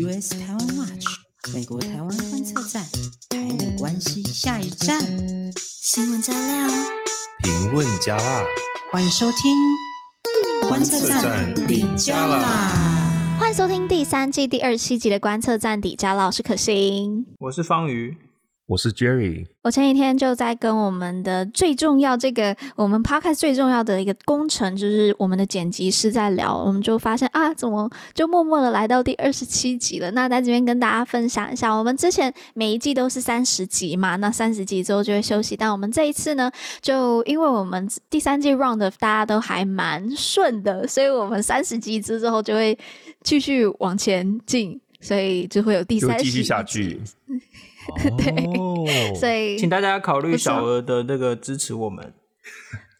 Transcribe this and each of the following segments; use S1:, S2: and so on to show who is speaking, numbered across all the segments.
S1: US 台湾 Watch 美国台湾观测站，台美关系下一站，新闻加料，
S2: 评论加辣，
S1: 欢迎收听观测站底加辣，
S3: 欢迎收听第三季第二十七集的观测站底加辣，我是可心，
S4: 我是方瑜。
S2: 我是 Jerry，
S3: 我前几天就在跟我们的最重要这个我们 Podcast 最重要的一个工程，就是我们的剪辑师在聊，我们就发现啊，怎么就默默的来到第二十七集了？那在这边跟大家分享一下，我们之前每一季都是三十集嘛，那三十集之后就会休息，但我们这一次呢，就因为我们第三季 round 的大家都还蛮顺的，所以我们三十集之后就会继续往前进，所以就会有第三就继续下去。对，所以
S4: 请大家考虑小额的那个支持我们。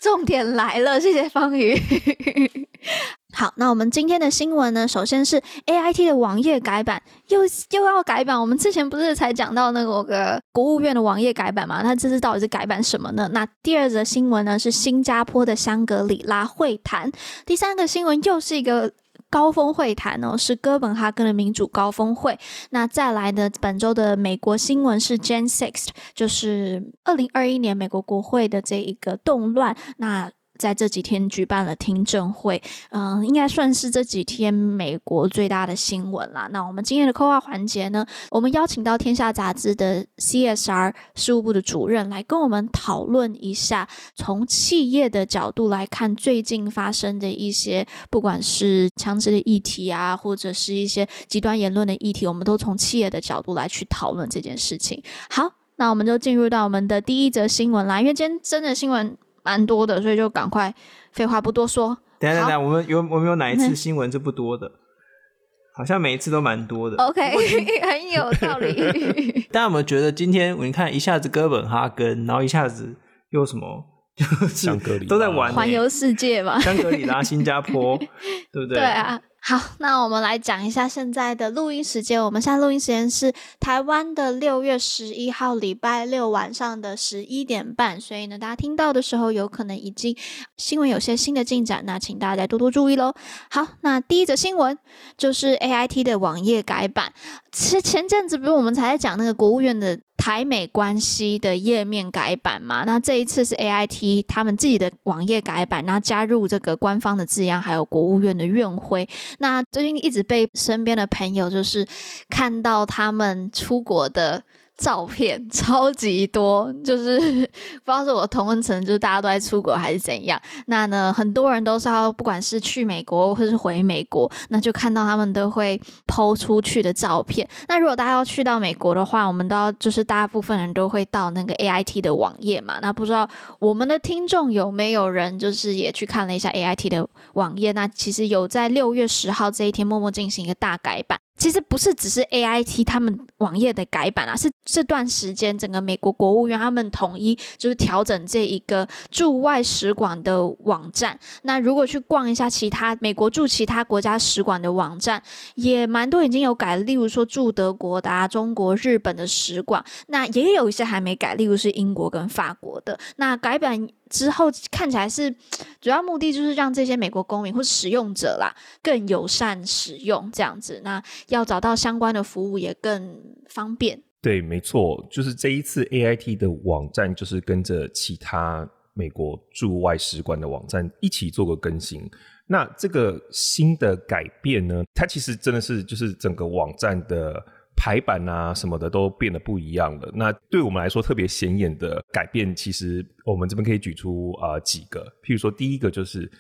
S3: 重点来了，谢谢方宇。好，那我们今天的新闻呢？首先是 AIT 的网页改版，又又要改版。我们之前不是才讲到那个国务院的网页改版嘛？那这次到底是改版什么呢？那第二则新闻呢是新加坡的香格里拉会谈。第三个新闻又是一个。高峰会谈呢，是哥本哈根的民主高峰会。那再来的本周的美国新闻是 Jan six 就是二零二一年美国国会的这一个动乱。那在这几天举办了听证会，嗯、应该算是这几天美国最大的新闻啦。那我们今天的扣话环节呢，我们邀请到天下杂志的 CSR 事务部的主任来跟我们讨论一下，从企业的角度来看最近发生的一些，不管是枪支的议题啊，或者是一些极端言论的议题，我们都从企业的角度来去讨论这件事情。好，那我们就进入到我们的第一则新闻啦，因为今天真的新闻。蛮多的，所以就赶快，废话不多说。
S4: 等下等下，我们有我们有哪一次新闻是不多的？嗯、好像每一次都蛮多的。
S3: OK，很有道理。
S4: 大家有没有觉得今天你看一下子哥本哈根，然后一下子又什么，就是香格里都在玩环
S3: 游世界嘛？
S4: 香格里拉、新加坡，对不对？
S3: 对啊。好，那我们来讲一下现在的录音时间。我们现在录音时间是台湾的六月十一号礼拜六晚上的十一点半，所以呢，大家听到的时候有可能已经新闻有些新的进展，那请大家多多注意喽。好，那第一则新闻就是 AIT 的网页改版。其实前阵子不是我们才在讲那个国务院的。台美关系的页面改版嘛，那这一次是 AIT 他们自己的网页改版，然后加入这个官方的字样，还有国务院的院徽。那最近一直被身边的朋友就是看到他们出国的。照片 超级多，就是不知道是我同温层，就是大家都在出国还是怎样。那呢，很多人都是要不管是去美国或是回美国，那就看到他们都会抛出去的照片。那如果大家要去到美国的话，我们都要就是大部分人都会到那个 AIT 的网页嘛。那不知道我们的听众有没有人就是也去看了一下 AIT 的网页？那其实有在六月十号这一天默默进行一个大改版。其实不是只是 AIT 他们网页的改版啊，是这段时间整个美国国务院他们统一就是调整这一个驻外使馆的网站。那如果去逛一下其他美国驻其他国家使馆的网站，也蛮多已经有改，例如说驻德国的啊、中国、日本的使馆，那也有一些还没改，例如是英国跟法国的。那改版。之后看起来是主要目的就是让这些美国公民或使用者啦更友善使用这样子，那要找到相关的服务也更方便。
S2: 对，没错，就是这一次 AIT 的网站就是跟着其他美国驻外使馆的网站一起做个更新。那这个新的改变呢，它其实真的是就是整个网站的。排版啊什么的都变得不一样了。那对我们来说特别显眼的改变，其实我们这边可以举出啊、几个。譬如说，第一个就是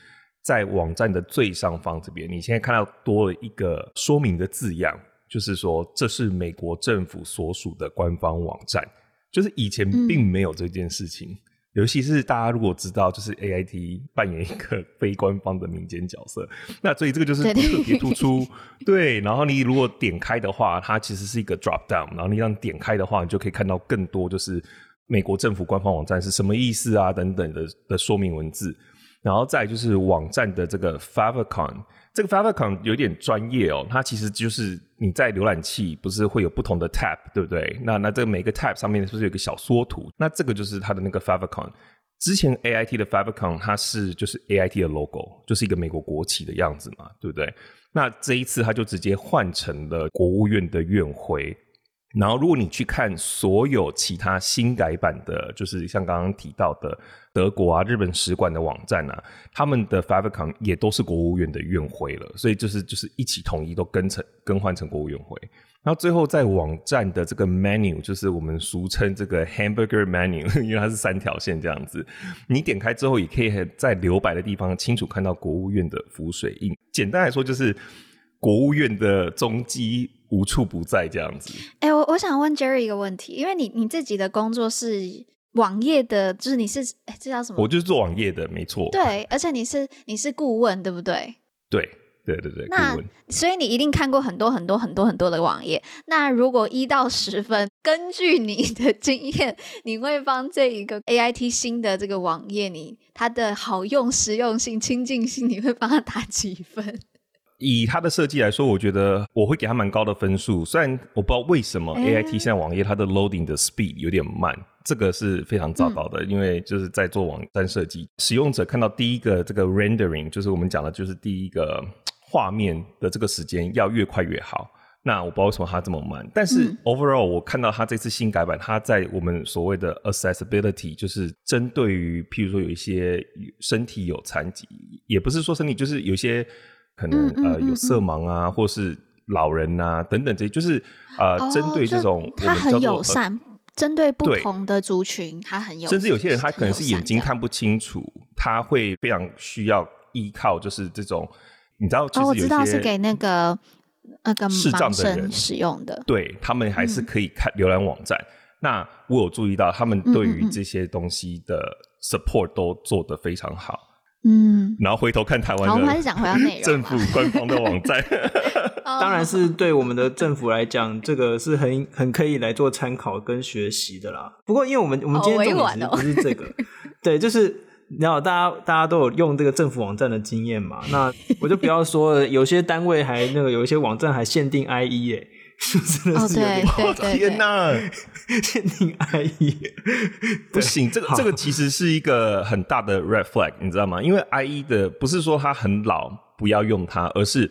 S2: 在网站的最上方这边，你现在看到多了一个说明的字样，就是说这是美国政府所属的官方网站，就是以前并没有这件事情。尤其是大家如果知道，就是 AIT 扮演一个 非官方的民间角色，那所以这个就是特别突出。对，然后你如果点开的话，它其实是一个 drop down，然后你让点开的话，你就可以看到更多就是美国政府官方网站是什么意思啊等等的的说明文字。然后再就是网站的这个 favicon 这个 favicon 有点专业哦，它其实就是你在浏览器不是会有不同的 tab，对不对？那那这个每个 tab 上面是不是有个小缩图？那这个就是它的那个 favicon。之前 AIT 的 favicon 它是就是 AIT 的 logo，就是一个美国国旗的样子嘛，对不对？那这一次它就直接换成了国务院的院徽。然后，如果你去看所有其他新改版的，就是像刚刚提到的德国啊、日本使馆的网站啊，他们的 favicon 也都是国务院的院徽了，所以就是就是一起统一都更成更换成国务院徽。然后最后在网站的这个 menu，就是我们俗称这个 hamburger menu，因为它是三条线这样子，你点开之后也可以在留白的地方清楚看到国务院的浮水印。简单来说，就是国务院的踪迹。无处不在这样子。
S3: 哎、欸，我我想问 Jerry 一个问题，因为你你自己的工作是网页的，就是你是哎、欸，这叫什么？
S2: 我就是做网页的，没错。
S3: 对，而且你是你是顾问，对不对？
S2: 对对对对。
S3: 那
S2: 顾问。
S3: 所以你一定看过很多很多很多很多的网页。那如果一到十分，根据你的经验，你会帮这一个 AIT 新的这个网页，你它的好用、实用性、亲近性，你会帮它打几分？
S2: 以它的设计来说，我觉得我会给它蛮高的分数。虽然我不知道为什么 AIT 现在网页它的 loading 的 speed 有点慢，这个是非常糟糕的。嗯、因为就是在做网站设计，使用者看到第一个这个 rendering，就是我们讲的就是第一个画面的这个时间要越快越好。那我不知道为什么它这么慢。但是 overall 我看到它这次新改版，它在我们所谓的 accessibility，就是针对于譬如说有一些身体有残疾，也不是说身体，就是有些。可能呃有色盲啊，或是老人啊等等这些，就是呃针对这种
S3: 他很友善，针对不同的族群，他很友善。
S2: 甚至有些人他可能是眼睛看不清楚，他会非常需要依靠，就是这种你知道，哦，
S3: 我知道是给那个那个视障的人使用的，
S2: 对他们还是可以看浏览网站。那我有注意到，他们对于这些东西的 support 都做得非常好。
S3: 嗯，
S2: 然后回头看台湾的，
S3: 我们还是讲回到内容。
S2: 政府官方的网站，
S4: 当然是对我们的政府来讲，这个是很很可以来做参考跟学习的啦。不过，因为我们我们今天重点不是这个，哦、对，就是你知道，大家大家都有用这个政府网站的经验嘛。那我就不要说了，有些单位还那个有一些网站还限定 IE 哎。真的是有点夸张！
S2: 天哪，
S4: 限定 IE
S2: 不行，这个这个其实是一个很大的 red flag，你知道吗？因为 IE 的不是说它很老不要用它，而是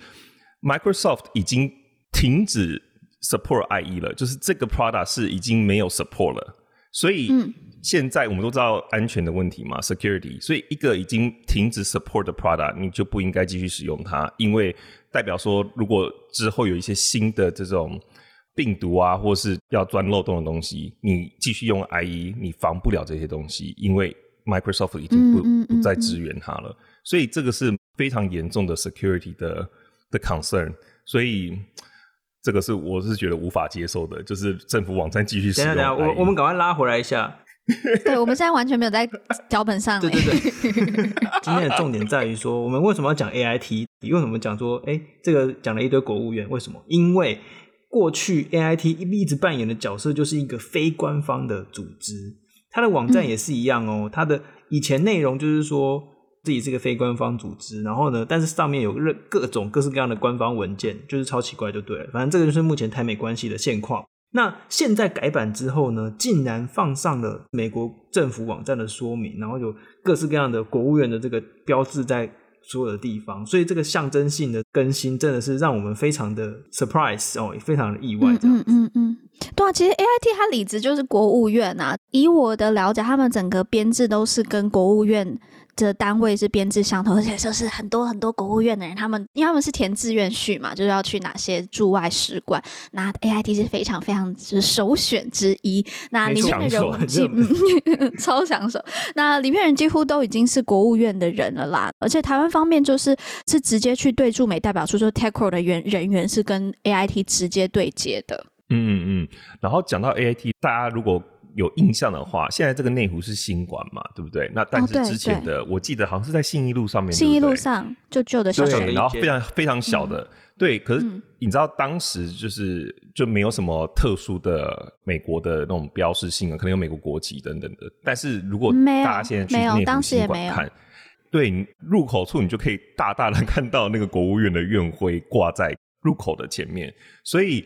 S2: Microsoft 已经停止 support IE 了，就是这个 product 是已经没有 support 了。所以现在我们都知道安全的问题嘛，security。所以一个已经停止 support 的 product，你就不应该继续使用它，因为。代表说，如果之后有一些新的这种病毒啊，或是要钻漏洞的东西，你继续用 IE，你防不了这些东西，因为 Microsoft 已经不不再支援它了。所以这个是非常严重的 security 的的 concern。所以这个是我是觉得无法接受的，就是政府网站继续使用等下，
S4: 我我们赶快拉回来一下。
S3: 对，我们现在完全没有在 脚本上。
S4: 对对对，今天的重点在于说，我们为什么要讲 AIT？你为什么讲说，哎，这个讲了一堆国务院，为什么？因为过去 AIT 一直扮演的角色就是一个非官方的组织，它的网站也是一样哦。它的以前内容就是说自己是一个非官方组织，然后呢，但是上面有各各种各式各样的官方文件，就是超奇怪就对了。反正这个就是目前台美关系的现况。那现在改版之后呢，竟然放上了美国政府网站的说明，然后有各式各样的国务院的这个标志在所有的地方，所以这个象征性的更新真的是让我们非常的 surprise 哦，也非常的意外。这样子。嗯
S3: 嗯嗯，对啊，其实 AIT 它理子就是国务院啊，以我的了解，他们整个编制都是跟国务院。这单位是编制相同，而且就是很多很多国务院的人，他们因为他们是填志愿序嘛，就是要去哪些驻外使馆，那 AIT 是非常非常就是首选之一。那里面的人几 超抢手，那里面人几乎都已经是国务院的人了啦。而且台湾方面就是是直接去对驻美代表处，说 TechCrowd 的员人员是跟 AIT 直接对接的。
S2: 嗯嗯嗯。然后讲到 AIT，大家如果有印象的话，现在这个内湖是新馆嘛，对不对？那但是之前的，哦、我记得好像是在信义路上面，
S3: 信义路上就旧的
S2: 然后非常非常小的，嗯、对。可是你知道当时就是就没有什么特殊的美国的那种标识性啊，可能有美国国旗等等的。但是如果大家现在去内湖新馆看，对，入口处你就可以大大的看到那个国务院的院徽挂在入口的前面，所以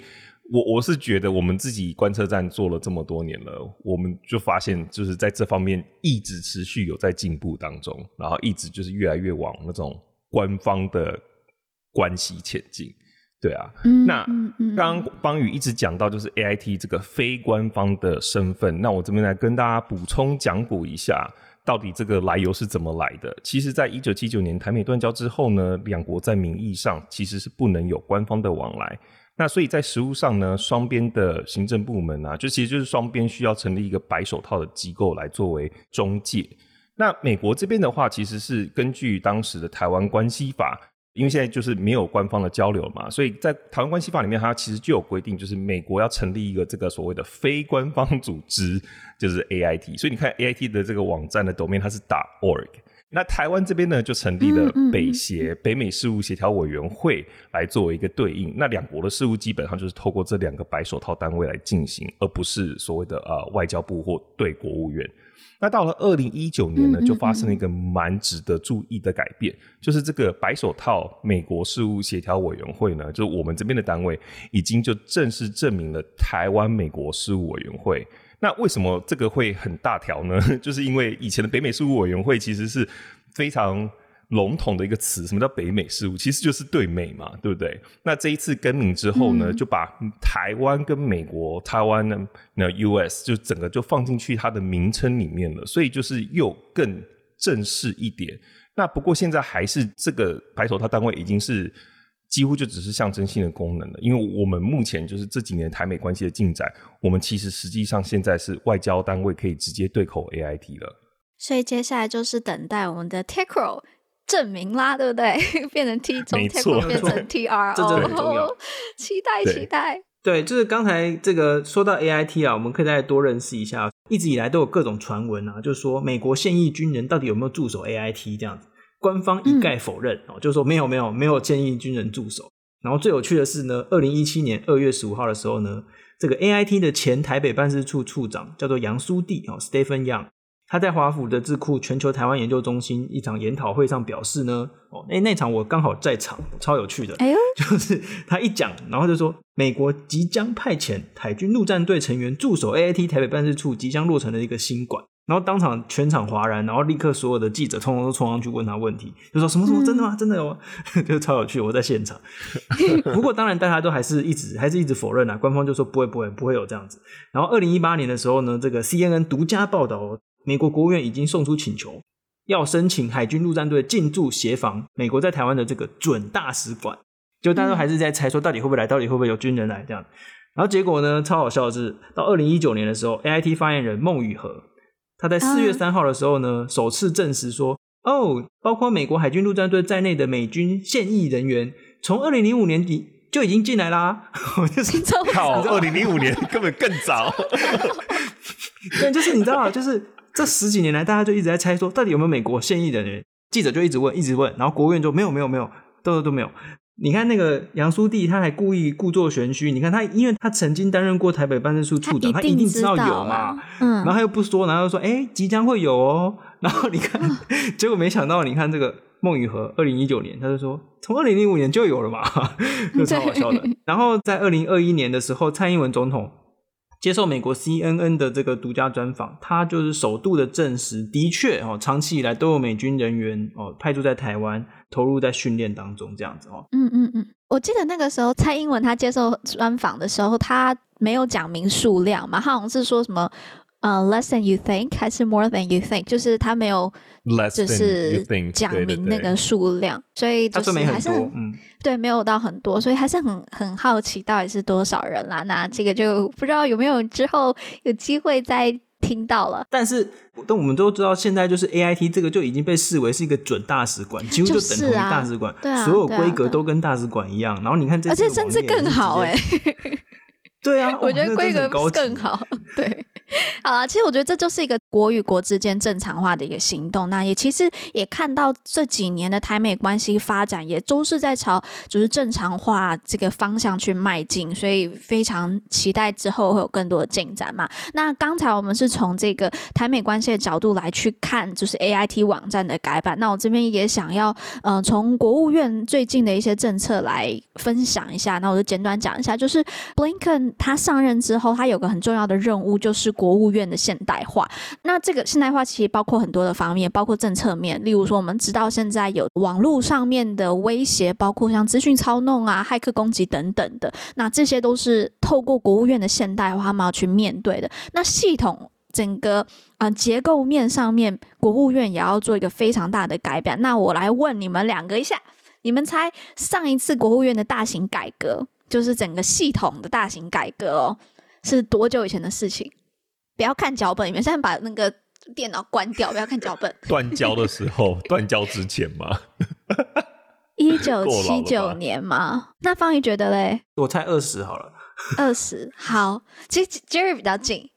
S2: 我我是觉得我们自己观测站做了这么多年了，我们就发现就是在这方面一直持续有在进步当中，然后一直就是越来越往那种官方的关系前进。对啊，
S3: 嗯、
S2: 那刚刚邦宇一直讲到就是 AIT 这个非官方的身份，那我这边来跟大家补充讲补一下，到底这个来由是怎么来的？其实，在一九七九年台美断交之后呢，两国在名义上其实是不能有官方的往来，那所以在实务上呢，双边的行政部门啊，就其实就是双边需要成立一个白手套的机构来作为中介。那美国这边的话，其实是根据当时的台湾关系法。因为现在就是没有官方的交流嘛，所以在台湾关系法里面，它其实就有规定，就是美国要成立一个这个所谓的非官方组织，就是 AIT。所以你看 AIT 的这个网站的 domain 它是打 .org。那台湾这边呢，就成立了北协北美事务协调委员会来作为一个对应。那两国的事务基本上就是透过这两个白手套单位来进行，而不是所谓的呃外交部或对国务院。那到了二零一九年呢，就发生了一个蛮值得注意的改变，就是这个白手套美国事务协调委员会呢，就是我们这边的单位，已经就正式证明了台湾美国事务委员会。那为什么这个会很大条呢？就是因为以前的北美事务委员会其实是非常。笼统的一个词，什么叫北美事务？其实就是对美嘛，对不对？那这一次更名之后呢，嗯、就把台湾跟美国，台湾呢，那 US 就整个就放进去它的名称里面了，所以就是又更正式一点。那不过现在还是这个白手套单位已经是几乎就只是象征性的功能了，因为我们目前就是这几年台美关系的进展，我们其实实际上现在是外交单位可以直接对口 AIT 了。
S3: 所以接下来就是等待我们的 TACRO 证明啦，对不对？变成 T 从 TACRO 变成 TRO，
S4: 这真的很重要。
S3: 期待期待。
S4: 对，就是刚才这个说到 AIT 啊，我们可以再多认识一下。一直以来都有各种传闻啊，就是说美国现役军人到底有没有驻守 AIT 这样子，官方一概否认哦，嗯、就是说没有没有没有建议军人驻守。然后最有趣的是呢，二零一七年二月十五号的时候呢，这个 AIT 的前台北办事处处长叫做杨苏弟哦，Stephen Young。他在华府的智库全球台湾研究中心一场研讨会上表示呢，哦，那那场我刚好在场，超有趣的，哎呦，就是他一讲，然后就说美国即将派遣海军陆战队成员驻守 AIT 台北办事处即将落成的一个新馆，然后当场全场哗然，然后立刻所有的记者通通都冲上去问他问题，就说什么什么真的吗？真的有吗？就超有趣，我在现场。不过当然大家都还是一直还是一直否认啊，官方就说不会不会不会有这样子。然后二零一八年的时候呢，这个 CNN 独家报道。美国国务院已经送出请求，要申请海军陆战队进驻协防美国在台湾的这个准大使馆。就大家都还是在猜说，到底会不会来，到底会不会有军人来这样。然后结果呢，超好笑的是，到二零一九年的时候，AIT 发言人孟雨和他在四月三号的时候呢，首次证实说，哦，包括美国海军陆战队在内的美军现役人员，从二零零五年底就已经进来啦。我 就是
S2: 靠，二零零五年 根本更早。
S4: 对，就是你知道，就是。这十几年来，大家就一直在猜说，到底有没有美国现役人员？记者就一直问，一直问，然后国务院就没有，没有，没有，都都都没有。你看那个杨书弟，他还故意故作玄虚。你看他，因为他曾经担任过台北办事处处长，他一定知道有嘛。嗯，然后他又不说，然后又说，哎，即将会有哦。然后你看，嗯、结果没想到，你看这个孟宇和，二零一九年他就说，从二零零五年就有了嘛，就超好笑的。然后在二零二一年的时候，蔡英文总统。接受美国 CNN 的这个独家专访，他就是首度的证实，的确哦，长期以来都有美军人员哦派驻在台湾，投入在训练当中，这样子哦。
S3: 嗯嗯嗯，我记得那个时候蔡英文他接受专访的时候，他没有讲明数量嘛，他好像是说什么。呃、uh，less than you think 还是 more than you think？就是他没有，就是讲明那个数量，所以就是还是很，嗯，对，没有到很多，所以还是很很好奇到底是多少人啦。那这个就不知道有没有之后有机会再听到了。
S4: 但是，但我们都知道，现在就是 AIT 这个就已经被视为是一个准大使馆，几乎就等同于大使馆，
S3: 对啊，
S4: 所有规格都跟大使馆一样。然后你看这，而
S3: 且甚至更好哎。
S4: 对啊，
S3: 我觉得规格更好，对。好啊，其实我觉得这就是一个国与国之间正常化的一个行动。那也其实也看到这几年的台美关系发展，也都是在朝就是正常化这个方向去迈进。所以非常期待之后会有更多的进展嘛。那刚才我们是从这个台美关系的角度来去看，就是 AIT 网站的改版。那我这边也想要呃从国务院最近的一些政策来分享一下。那我就简短讲一下，就是 Blinken 他上任之后，他有个很重要的任务，就是国务院的现代化，那这个现代化其实包括很多的方面，包括政策面。例如说，我们知道现在有网络上面的威胁，包括像资讯操弄啊、骇客攻击等等的，那这些都是透过国务院的现代化，他们要去面对的。那系统整个啊、结构面上面，国务院也要做一个非常大的改变。那我来问你们两个一下，你们猜上一次国务院的大型改革，就是整个系统的大型改革哦，是多久以前的事情？不要看脚本，你们现在把那个电脑关掉，不要看脚本。
S2: 断交的时候，断交之前吗？
S3: 一九七九年吗？那方宇觉得嘞？
S4: 我猜二十好了。
S3: 二十好，其实 Jerry 比较近。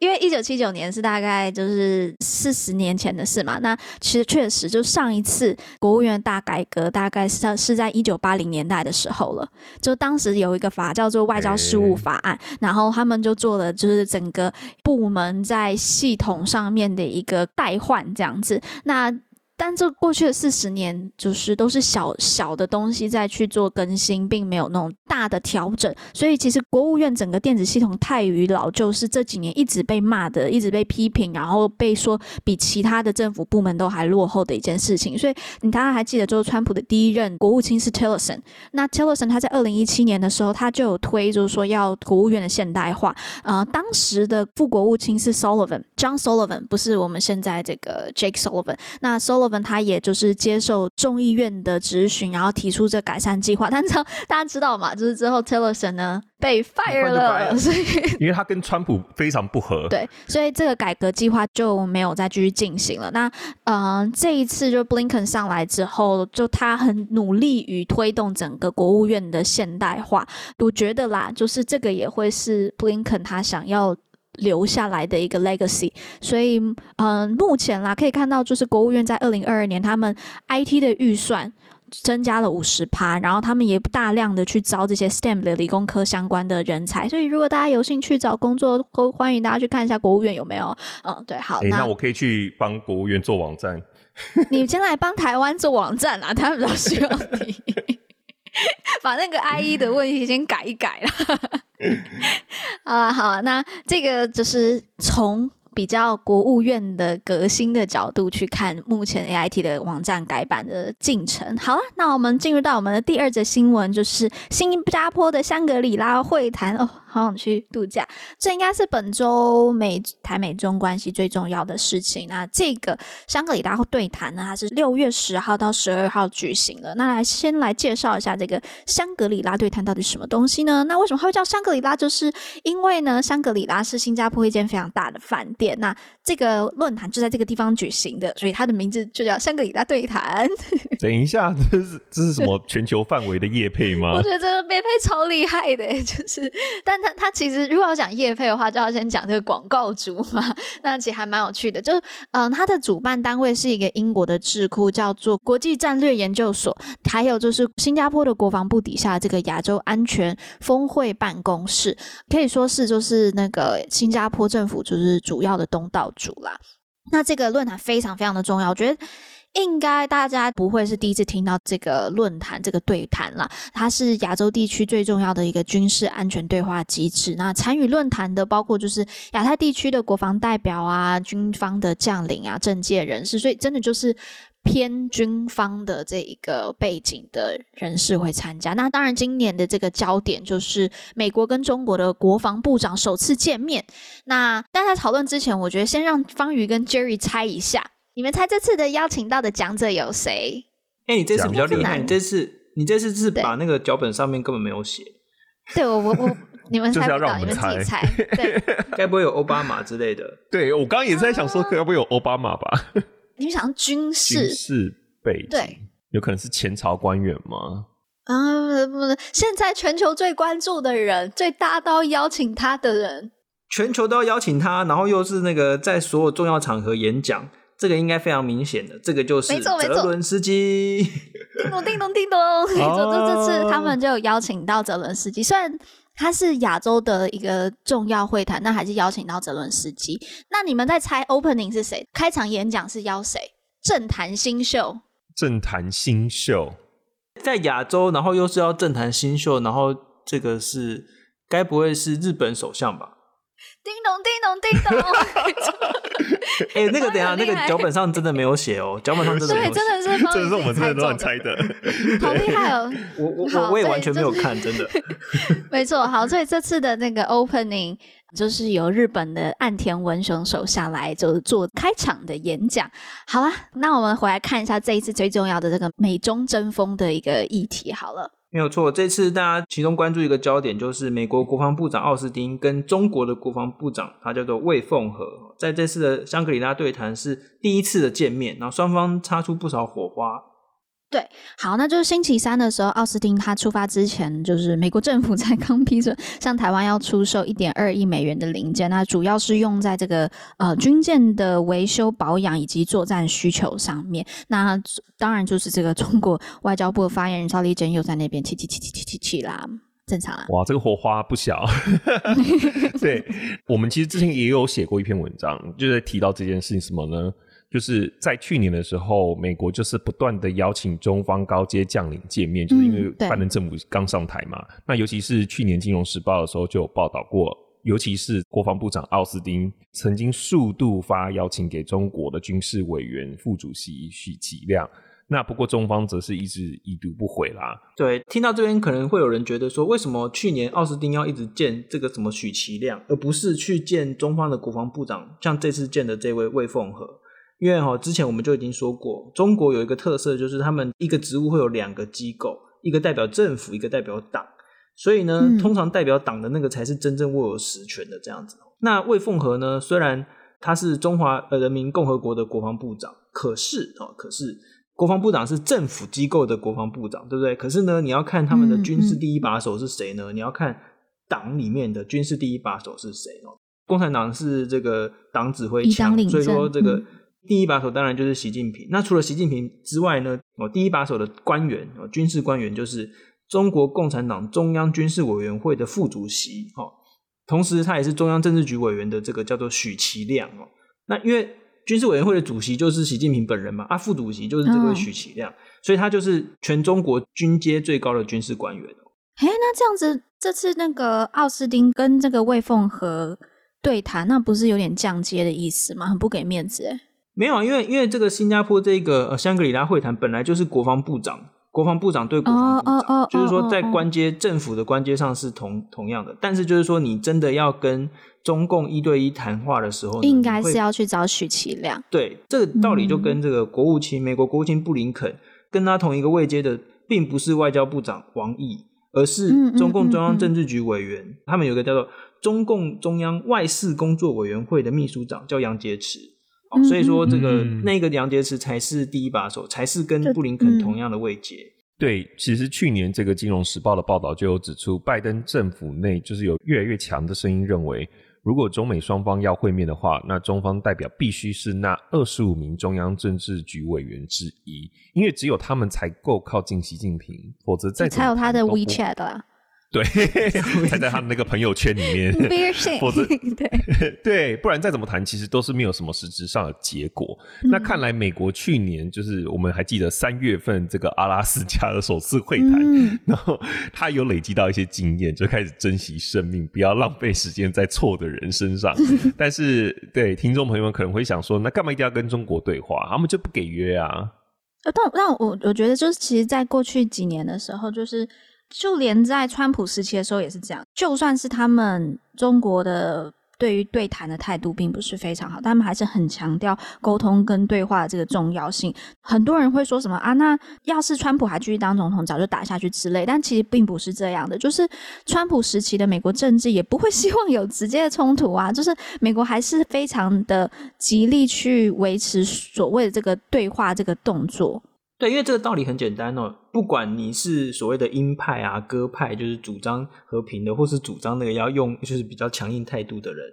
S3: 因为一九七九年是大概就是四十年前的事嘛，那其实确实就上一次国务院大改革大概是在是在一九八零年代的时候了，就当时有一个法叫做外交事务法案，然后他们就做了就是整个部门在系统上面的一个代换这样子，那。但这过去的四十年，就是都是小小的东西在去做更新，并没有那种大的调整。所以其实国务院整个电子系统太于老旧，是这几年一直被骂的，一直被批评，然后被说比其他的政府部门都还落后的一件事情。所以你大家还记得，就是川普的第一任国务卿是 Tillerson。那 Tillerson 他在二零一七年的时候，他就有推，就是说要国务院的现代化。呃，当时的副国务卿是 Sullivan，John Sullivan，不是我们现在这个 Jake Sullivan。那 Sullivan 他也就是接受众议院的质询，然后提出这改善计划。但是大家知道嘛，就是之后 Tillerson 呢被 fire 了，所以
S2: 因为他跟川普非常不合，
S3: 对，所以这个改革计划就没有再继续进行了。那嗯、呃，这一次就 Blinken 上来之后，就他很努力于推动整个国务院的现代化。我觉得啦，就是这个也会是 Blinken 他想要。留下来的一个 legacy，所以，嗯、呃，目前啦可以看到，就是国务院在二零二二年，他们 IT 的预算增加了五十趴，然后他们也大量的去招这些 STEM 的理工科相关的人才。所以，如果大家有兴趣找工作，都欢迎大家去看一下国务院有没有。嗯，对，好，
S2: 欸、那，那我可以去帮国务院做网站。
S3: 你先来帮台湾做网站啊，他们比较需要你。把那个 IE 的问题先改一改了。啊，好，那这个就是从比较国务院的革新的角度去看目前 AIT 的网站改版的进程。好了，那我们进入到我们的第二则新闻，就是新加坡的香格里拉会谈哦。好想去度假，这应该是本周美台美中关系最重要的事情。那这个香格里拉对谈呢，它是六月十号到十二号举行的。那来先来介绍一下这个香格里拉对谈到底是什么东西呢？那为什么它会叫香格里拉？就是因为呢，香格里拉是新加坡一间非常大的饭店。那这个论坛就在这个地方举行的，所以它的名字就叫香格里拉对谈。
S2: 等一下，这是这是什么全球范围的业配吗？
S3: 我觉得这个业配超厉害的，就是但。他他其实如果要讲业配的话，就要先讲这个广告主嘛。那其实还蛮有趣的，就是嗯，他的主办单位是一个英国的智库，叫做国际战略研究所，还有就是新加坡的国防部底下这个亚洲安全峰会办公室，可以说是就是那个新加坡政府就是主要的东道主啦。那这个论坛非常非常的重要，我觉得。应该大家不会是第一次听到这个论坛、这个对谈了。它是亚洲地区最重要的一个军事安全对话机制。那参与论坛的包括就是亚太地区的国防代表啊、军方的将领啊、政界人士，所以真的就是偏军方的这一个背景的人士会参加。那当然，今年的这个焦点就是美国跟中国的国防部长首次见面。那大家讨论之前，我觉得先让方瑜跟 Jerry 猜一下。你们猜这次的邀请到的讲者有谁？
S4: 哎、欸，你这次比较厉害，你这次你这次是把那个脚本上面根本没有写。
S3: 对，我我我，你们猜不到，你们自己猜。对，
S4: 该不会有奥巴马之类的？
S2: 对，我刚刚也是在想说，该不会有奥巴马吧？
S3: 你们想军事
S2: 军事背景？对，有可能是前朝官员吗？
S3: 啊，不不，现在全球最关注的人，最大到邀请他的人。
S4: 全球都要邀请他，然后又是那个在所有重要场合演讲，这个应该非常明显的，这个就是泽伦斯基。
S3: 叮咚叮咚叮咚，没错，这次他们就有邀请到泽伦斯基，虽然他是亚洲的一个重要会谈，但还是邀请到泽伦斯基。那你们在猜 opening 是谁？开场演讲是邀谁？政坛新秀。
S2: 政坛新秀
S4: 在亚洲，然后又是要政坛新秀，然后这个是该不会是日本首相吧？
S3: 叮咚叮咚叮咚！
S4: 哎、欸，那个等下，那个 脚本上真的没有写哦，脚本上真的没有写，
S3: 对，真的是，
S2: 这是我们真的乱猜的，
S3: 好厉害哦！
S4: 我我我我也完全没有看，真的。
S3: 没错，好，所以这次的那个 opening 就是由日本的岸田文雄手下来就是做开场的演讲。好了，那我们回来看一下这一次最重要的这个美中争锋的一个议题。好了。
S4: 没有错，这次大家其中关注一个焦点，就是美国国防部长奥斯汀跟中国的国防部长，他叫做魏凤和，在这次的香格里拉对谈是第一次的见面，然后双方擦出不少火花。
S3: 对，好，那就是星期三的时候，奥斯汀他出发之前，就是美国政府 才刚批准向台湾要出售一点二亿美元的零件，那主要是用在这个呃军舰的维修保养以及作战需求上面。那当然就是这个中国外交部的发言人赵立坚又在那边气气气气气气气啦，正常啊。
S2: 哇，这个火花不小。对，我们其实之前也有写过一篇文章，就在提到这件事情，什么呢？就是在去年的时候，美国就是不断的邀请中方高阶将领见面，就是因为拜登政府刚上台嘛。那尤其是去年《金融时报》的时候就有报道过，尤其是国防部长奥斯汀曾经数度发邀请给中国的军事委员副主席许其亮。那不过中方则是一直已读不回啦。
S4: 对，听到这边可能会有人觉得说，为什么去年奥斯汀要一直见这个什么许其亮，而不是去见中方的国防部长，像这次见的这位魏凤和？因为哈，之前我们就已经说过，中国有一个特色，就是他们一个职务会有两个机构，一个代表政府，一个代表党。所以呢，嗯、通常代表党的那个才是真正握有实权的这样子。那魏凤和呢，虽然他是中华人民共和国的国防部长，可是啊，可是国防部长是政府机构的国防部长，对不对？可是呢，你要看他们的军事第一把手是谁呢？嗯嗯、你要看党里面的军事第一把手是谁哦？共产党是这个党指挥枪，所以说这个。嗯第一把手当然就是习近平。那除了习近平之外呢？哦，第一把手的官员哦，军事官员就是中国共产党中央军事委员会的副主席哦。同时，他也是中央政治局委员的这个叫做许其亮哦。那因为军事委员会的主席就是习近平本人嘛，啊，副主席就是这位许其亮，哦、所以他就是全中国军阶最高的军事官员哦。
S3: 哎，那这样子，这次那个奥斯汀跟这个魏凤和对谈，那不是有点降阶的意思吗？很不给面子哎。
S4: 没有啊，因为因为这个新加坡这个呃香格里拉会谈本来就是国防部长，国防部长对国防部长，oh, oh, oh, oh, oh, oh. 就是说在官阶政府的官阶上是同同样的，但是就是说你真的要跟中共一对一谈话的时候，
S3: 应该是要去找许其亮。
S4: 对，这个道理就跟这个国务卿、嗯、美国国务卿布林肯跟他同一个位阶的，并不是外交部长王毅，而是中共中央政治局委员，他们有个叫做中共中央外事工作委员会的秘书长，叫杨洁篪。哦、所以说，这个、嗯、那个杨洁篪才是第一把手，才是跟布林肯同样的位阶。
S2: 对，其实去年这个《金融时报》的报道就有指出，拜登政府内就是有越来越强的声音认为，如果中美双方要会面的话，那中方代表必须是那二十五名中央政治局委员之一，因为只有他们才够靠近习近平，否则再
S3: 才有他的 WeChat 啦。
S2: 对，才 在他的那个朋友圈里面，否则对对，不然再怎么谈，其实都是没有什么实质上的结果。嗯、那看来美国去年就是我们还记得三月份这个阿拉斯加的首次会谈，嗯、然后他有累积到一些经验，就开始珍惜生命，不要浪费时间在错的人身上。但是对听众朋友们可能会想说，那干嘛一定要跟中国对话？他们就不给约啊？
S3: 但让我我觉得就是，其实，在过去几年的时候，就是。就连在川普时期的时候也是这样，就算是他们中国的对于对谈的态度并不是非常好，他们还是很强调沟通跟对话的这个重要性。很多人会说什么啊，那要是川普还继续当总统，早就打下去之类。但其实并不是这样的，就是川普时期的美国政治也不会希望有直接的冲突啊，就是美国还是非常的极力去维持所谓的这个对话这个动作。
S4: 对，因为这个道理很简单哦，不管你是所谓的鹰派啊、鸽派，就是主张和平的，或是主张那个要用就是比较强硬态度的人，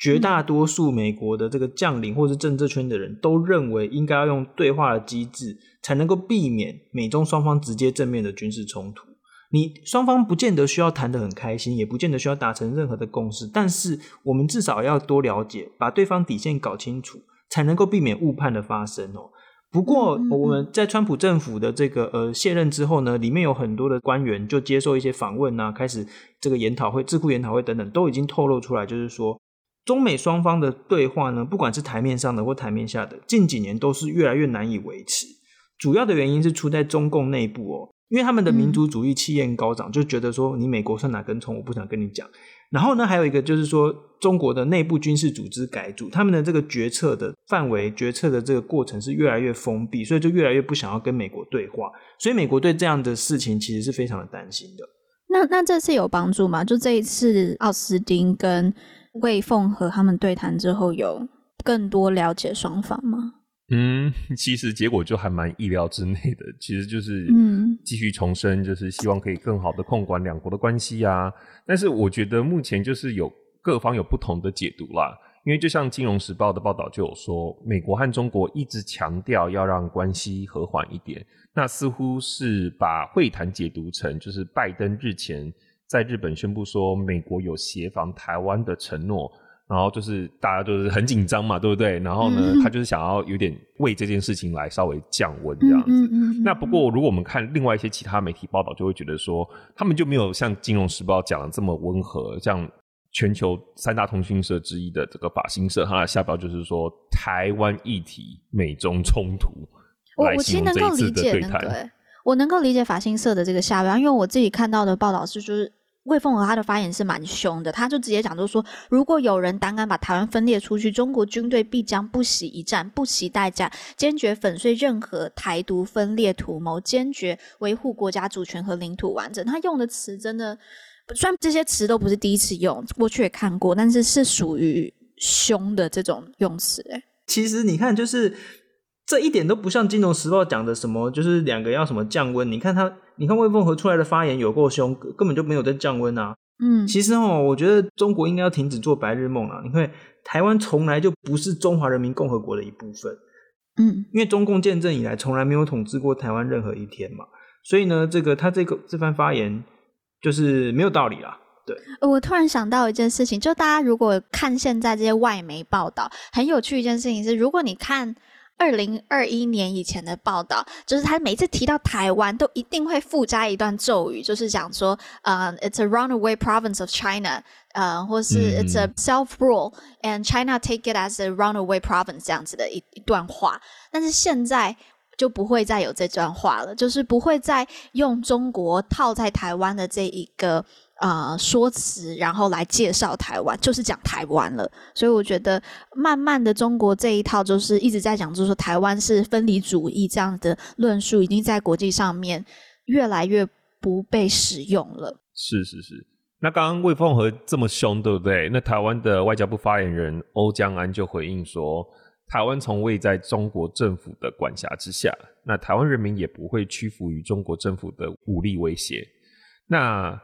S4: 绝大多数美国的这个将领或是政治圈的人都认为，应该要用对话的机制，才能够避免美中双方直接正面的军事冲突。你双方不见得需要谈得很开心，也不见得需要达成任何的共识，但是我们至少要多了解，把对方底线搞清楚，才能够避免误判的发生哦。不过我们在川普政府的这个呃卸任之后呢，里面有很多的官员就接受一些访问啊，开始这个研讨会、智库研讨会等等，都已经透露出来，就是说中美双方的对话呢，不管是台面上的或台面下的，近几年都是越来越难以维持。主要的原因是出在中共内部哦。因为他们的民族主义气焰高涨，就觉得说你美国算哪根葱，我不想跟你讲。然后呢，还有一个就是说，中国的内部军事组织改组，他们的这个决策的范围、决策的这个过程是越来越封闭，所以就越来越不想要跟美国对话。所以美国对这样的事情其实是非常的担心的。
S3: 那那这次有帮助吗？就这一次奥斯汀跟魏凤和他们对谈之后，有更多了解双方吗？
S2: 嗯，其实结果就还蛮意料之内的，其实就是继续重申，就是希望可以更好的控管两国的关系啊。但是我觉得目前就是有各方有不同的解读啦，因为就像《金融时报》的报道就有说，美国和中国一直强调要让关系和缓一点，那似乎是把会谈解读成就是拜登日前在日本宣布说美国有协防台湾的承诺。然后就是大家都是很紧张嘛，对不对？然后呢，嗯、他就是想要有点为这件事情来稍微降温这样子。嗯嗯嗯、那不过，如果我们看另外一些其他媒体报道，就会觉得说，他们就没有像《金融时报》讲的这么温和。像全球三大通讯社之一的这个法新社，它的下标就是说，台湾议题美中冲突。
S3: 我我其实能够理解那个，我能够理解法新社的这个下标，因为我自己看到的报道是就是。魏凤和他的发言是蛮凶的，他就直接讲，就说，如果有人胆敢把台湾分裂出去，中国军队必将不惜一战，不惜代价，坚决粉碎任何台独分裂图谋，坚决维护国家主权和领土完整。他用的词真的，虽然这些词都不是第一次用，过去也看过，但是是属于凶的这种用词。哎，
S4: 其实你看，就是。这一点都不像《金融时报》讲的什么，就是两个要什么降温。你看他，你看魏凤和出来的发言有够凶，根本就没有在降温啊。嗯，其实哦，我觉得中国应该要停止做白日梦了。你看，台湾从来就不是中华人民共和国的一部分。嗯，因为中共建政以来从来没有统治过台湾任何一天嘛，所以呢，这个他这个这番发言就是没有道理啦。对，
S3: 我突然想到一件事情，就大家如果看现在这些外媒报道，很有趣一件事情是，如果你看。二零二一年以前的报道，就是他每次提到台湾，都一定会附加一段咒语，就是讲说，呃、uh,，it's a runaway province of China，呃、uh,，或是 it's a self rule，and China take it as a runaway province 这样子的一一段话。但是现在就不会再有这段话了，就是不会再用中国套在台湾的这一个。呃，说辞，然后来介绍台湾，就是讲台湾了。所以我觉得，慢慢的，中国这一套就是一直在讲，就是说台湾是分离主义这样的论述，已经在国际上面越来越不被使用了。
S2: 是是是。那刚刚魏凤和这么凶，对不对？那台湾的外交部发言人欧江安就回应说，台湾从未在中国政府的管辖之下，那台湾人民也不会屈服于中国政府的武力威胁。那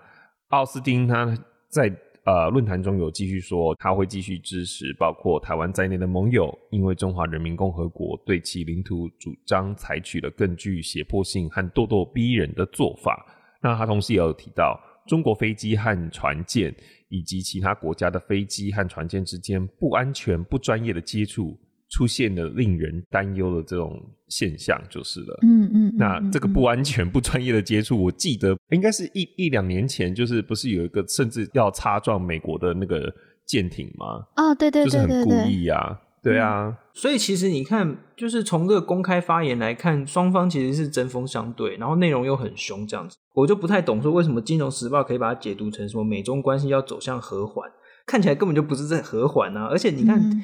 S2: 奥斯汀他在呃论坛中有继续说，他会继续支持包括台湾在内的盟友，因为中华人民共和国对其领土主张采取了更具胁迫性和咄咄逼人的做法。那他同时也有提到，中国飞机和船舰以及其他国家的飞机和船舰之间不安全、不专业的接触。出现了令人担忧的这种现象，就是了。嗯嗯，那这个不安全、不专业的接触，我记得应该是一一两年前，就是不是有一个甚至要擦撞美国的那个舰艇吗？
S3: 哦，对对对对对，
S2: 就是很故意啊，对啊。
S4: 嗯，所以其实你看，就是从这个公开发言来看，双方其实是针锋相对，然后内容又很凶，这样子，我就不太懂说为什么《金融时报》可以把它解读成说美中关系要走向和缓，看起来根本就不是在和缓啊，而且你看。嗯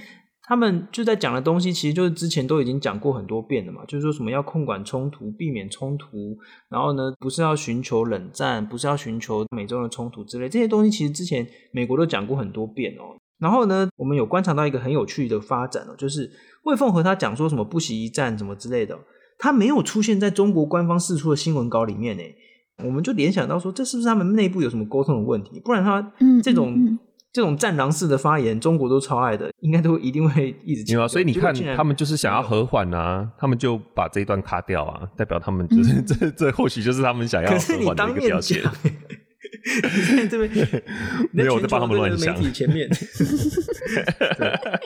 S4: 他们就在讲的东西，其实就是之前都已经讲过很多遍了嘛，就是说什么要控管冲突、避免冲突，然后呢，不是要寻求冷战，不是要寻求美中的冲突之类这些东西，其实之前美国都讲过很多遍哦。然后呢，我们有观察到一个很有趣的发展哦，就是魏凤和他讲说什么不惜一战什么之类的，他没有出现在中国官方释出的新闻稿里面呢。我们就联想到说，这是不是他们内部有什么沟通的问题？不然他这种、这种战狼式的发言，中国都超爱的，应该都一定会一直
S2: 有啊。所以你看，他们就是想要和缓啊，他们就把这一段卡掉啊，代表他们就是、嗯、这这或许就是他们想要和缓的一个表现。
S4: 你在这边
S2: 没有我在帮他们乱想。
S4: 媒体前面
S3: 对，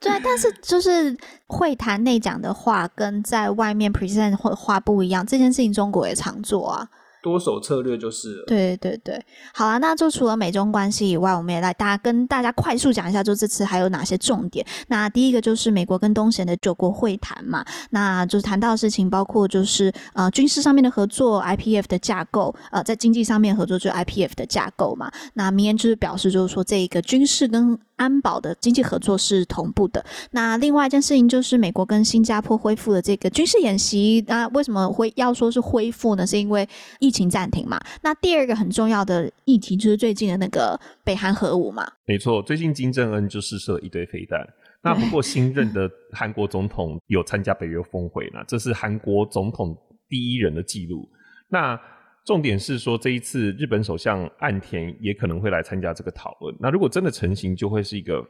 S3: 对，但是就是会谈内讲的话跟在外面 present 或话不一样，这件事情中国也常做啊。
S4: 多手策略就是了。
S3: 对对对，好啊，那就除了美中关系以外，我们也来大家跟大家快速讲一下，就这次还有哪些重点。那第一个就是美国跟东协的九国会谈嘛，那就是谈到的事情包括就是呃军事上面的合作，IPF 的架构，呃在经济上面合作就是 IPF 的架构嘛。那明言就是表示就是说这一个军事跟安保的经济合作是同步的。那另外一件事情就是美国跟新加坡恢复了这个军事演习。那为什么会要说是恢复呢？是因为疫情暂停嘛。那第二个很重要的议题就是最近的那个北韩核武嘛。
S2: 没错，最近金正恩就试射了一堆飞弹。那不过新任的韩国总统有参加北约峰会呢，这是韩国总统第一人的记录。那重点是说，这一次日本首相岸田也可能会来参加这个讨论。那如果真的成型，就会是一个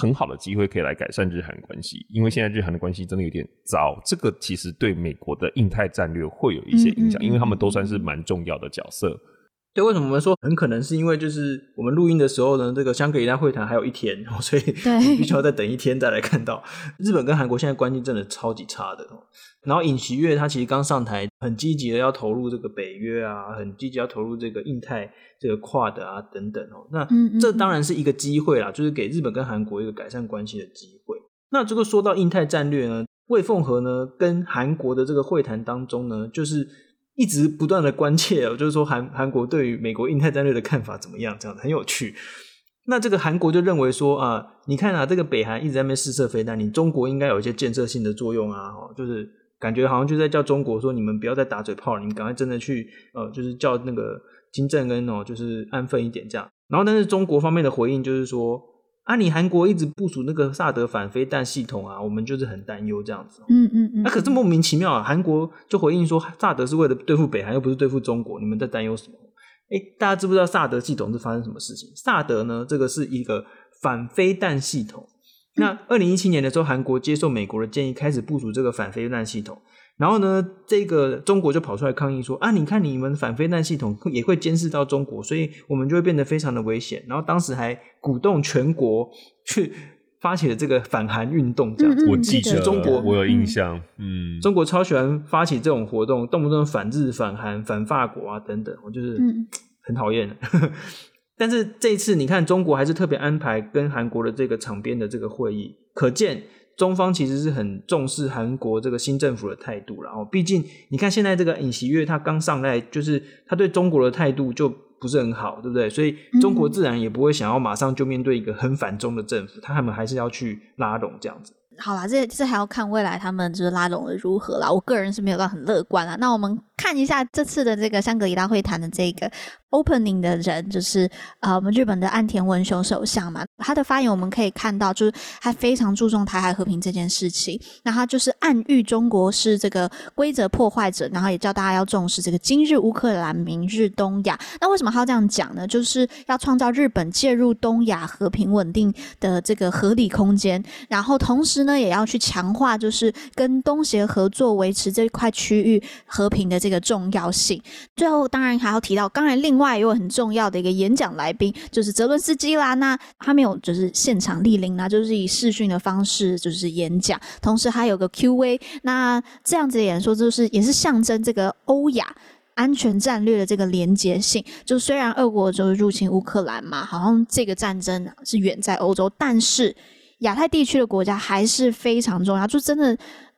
S2: 很好的机会，可以来改善日韩关系。因为现在日韩的关系真的有点糟，这个其实对美国的印太战略会有一些影响，因为他们都算是蛮重要的角色。
S4: 对，为什么我们说很可能是因为就是我们录音的时候呢，这个香格里拉会谈还有一天，所以必须要再等一天再来看到日本跟韩国现在关系真的超级差的。然后尹锡悦他其实刚上台，很积极的要投入这个北约啊，很积极要投入这个印太这个 QUAD 啊等等哦。那这当然是一个机会啦，就是给日本跟韩国一个改善关系的机会。那这个说到印太战略呢，魏凤和呢跟韩国的这个会谈当中呢，就是。一直不断的关切，就是说韩韩国对于美国印太战略的看法怎么样？这样很有趣。那这个韩国就认为说啊，你看啊，这个北韩一直在那边试射飞弹，你中国应该有一些建设性的作用啊，就是感觉好像就在叫中国说，你们不要再打嘴炮，你们赶快真的去呃，就是叫那个金正恩哦，就是安分一点这样。然后，但是中国方面的回应就是说。啊，你韩国一直部署那个萨德反飞弹系统啊，我们就是很担忧这样子。
S3: 嗯嗯嗯。那、
S4: 啊、可是莫名其妙啊，韩国就回应说，萨德是为了对付北韩，又不是对付中国，你们在担忧什么？哎，大家知不知道萨德系统是发生什么事情？萨德呢，这个是一个反飞弹系统。那二零一七年的时候，韩国接受美国的建议，开始部署这个反飞弹系统。然后呢，这个中国就跑出来抗议说：“啊，你看你们反飞弹系统也会监视到中国，所以我们就会变得非常的危险。”然后当时还鼓动全国去发起了这个反韩运动，这样子。
S2: 我记得
S4: 中国，
S2: 我有印象。嗯，
S4: 中国超喜欢发起这种活动，动不动反日、反韩、反法国啊等等，我就是很讨厌。但是这一次，你看中国还是特别安排跟韩国的这个场边的这个会议，可见。中方其实是很重视韩国这个新政府的态度，然后毕竟你看现在这个尹锡悦他刚上来，就是他对中国的态度就不是很好，对不对？所以中国自然也不会想要马上就面对一个很反中的政府，他们还是要去拉拢这样子。
S3: 好啦，这这还要看未来他们就是拉拢的如何啦。我个人是没有到很乐观啦。那我们看一下这次的这个香格里拉会谈的这个。Opening 的人就是呃，我们日本的岸田文雄首相嘛，他的发言我们可以看到，就是他非常注重台海和平这件事情。那他就是暗喻中国是这个规则破坏者，然后也叫大家要重视这个今日乌克兰，明日东亚。那为什么他要这样讲呢？就是要创造日本介入东亚和平稳定的这个合理空间，然后同时呢，也要去强化就是跟东协合作，维持这块区域和平的这个重要性。最后，当然还要提到，当然另外。外有很重要的一个演讲来宾，就是泽伦斯基啦。那他没有就是现场莅临啦，就是以视讯的方式就是演讲，同时还有个 Q&A。那这样子的演说就是也是象征这个欧亚安全战略的这个连结性。就虽然俄国就是入侵乌克兰嘛，好像这个战争是远在欧洲，但是亚太地区的国家还是非常重要。就真的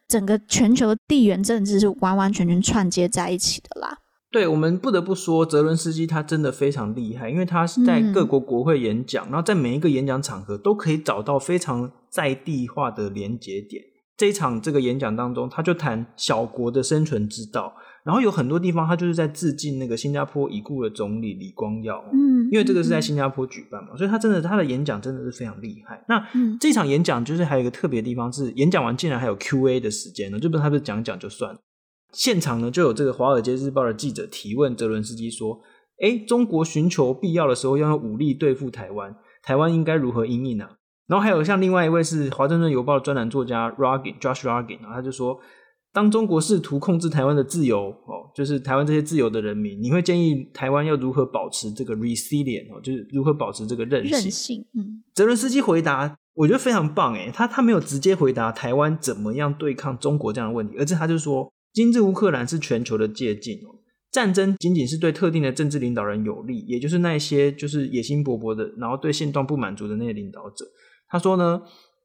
S3: 整个全球的地缘政治是完完全全串接在一起的啦。
S4: 对，我们不得不说，泽伦斯基他真的非常厉害，因为他是在各国国会演讲，嗯、然后在每一个演讲场合都可以找到非常在地化的连接点。这一场这个演讲当中，他就谈小国的生存之道，然后有很多地方他就是在致敬那个新加坡已故的总理李光耀，嗯，因为这个是在新加坡举办嘛，所以他真的他的演讲真的是非常厉害。那、嗯、这场演讲就是还有一个特别的地方是，演讲完竟然还有 Q&A 的时间呢，就不是他不是讲讲就算。现场呢就有这个《华尔街日报》的记者提问泽伦斯基说：“哎，中国寻求必要的时候要用武力对付台湾，台湾应该如何应应呢？”然后还有像另外一位是《华盛顿邮报》的专栏作家 Roggin Josh Roggin，然后他就说。当中国试图控制台湾的自由，哦，就是台湾这些自由的人民，你会建议台湾要如何保持这个 resilient 哦，就是如何保持这个韧性？
S3: 韧性，嗯。泽
S4: 伦斯基回答，我觉得非常棒，诶，他他没有直接回答台湾怎么样对抗中国这样的问题，而是他就说，今日乌克兰是全球的借鉴哦，战争仅仅是对特定的政治领导人有利，也就是那些就是野心勃勃的，然后对现状不满足的那些领导者。他说呢。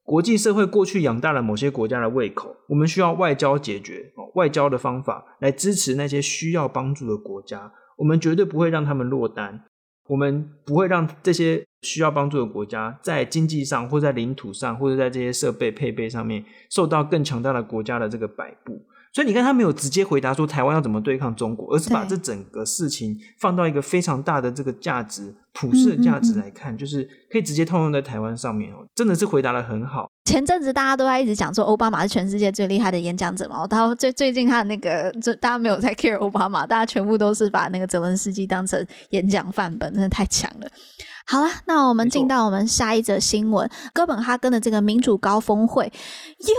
S4: 国际社会过去养大了某些国家的胃口，我们需要外交解决，外交的方法来支持那些需要帮助的国家。我们绝对不会让他们落单，我们不会让这些需要帮助的国家在经济上，或在领土上，或者在这些设备配备上面受到更强大的国家的这个摆布。所以你看，他没有直接回答说台湾要怎么对抗中国，而是把这整个事情放到一个非常大的这个价值、普世的价值来看，就是可以直接套用在台湾上面哦，真的是回答的很好。
S3: 前阵子大家都在一直讲说奥巴马是全世界最厉害的演讲者嘛，他最最近他的那个，就大家没有在 care 奥巴马，大家全部都是把那个泽伦斯基当成演讲范本，真的太强了。好了，那我们进到我们下一则新闻。哥本哈根的这个民主高峰会，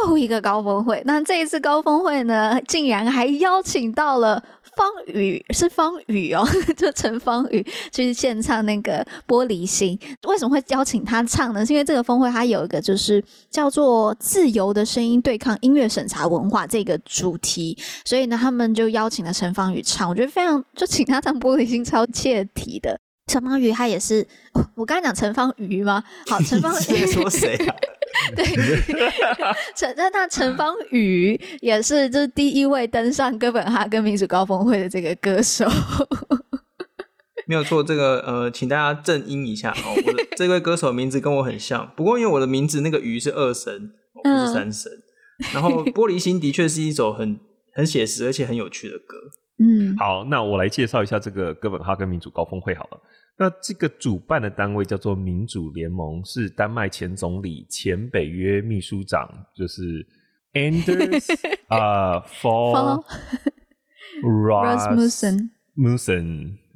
S3: 又一个高峰会。那这一次高峰会呢，竟然还邀请到了方宇，是方宇哦，就陈方宇去献唱那个《玻璃心》。为什么会邀请他唱呢？是因为这个峰会它有一个就是叫做“自由的声音对抗音乐审查文化”这个主题，所以呢，他们就邀请了陈方宇唱。我觉得非常，就请他唱《玻璃心》，超切题的。陈芳语他也是，我刚才讲陈芳瑜吗？好，陈芳语
S4: 在说谁啊？
S3: 对，陈那那陈芳语也是就是第一位登上哥本哈根民主高峰会的这个歌手。
S4: 没有错，这个呃，请大家正音一下哦。我的这位歌手名字跟我很像，不过因为我的名字那个鱼是二声，不是三声。嗯、然后玻璃心的确是一首很很写实而且很有趣的歌。
S3: 嗯，
S2: 好，那我来介绍一下这个哥本哈根民主高峰会好了。那这个主办的单位叫做民主联盟，是丹麦前总理、前北约秘书长，就是 Anders 啊 Fogh Rasmussen。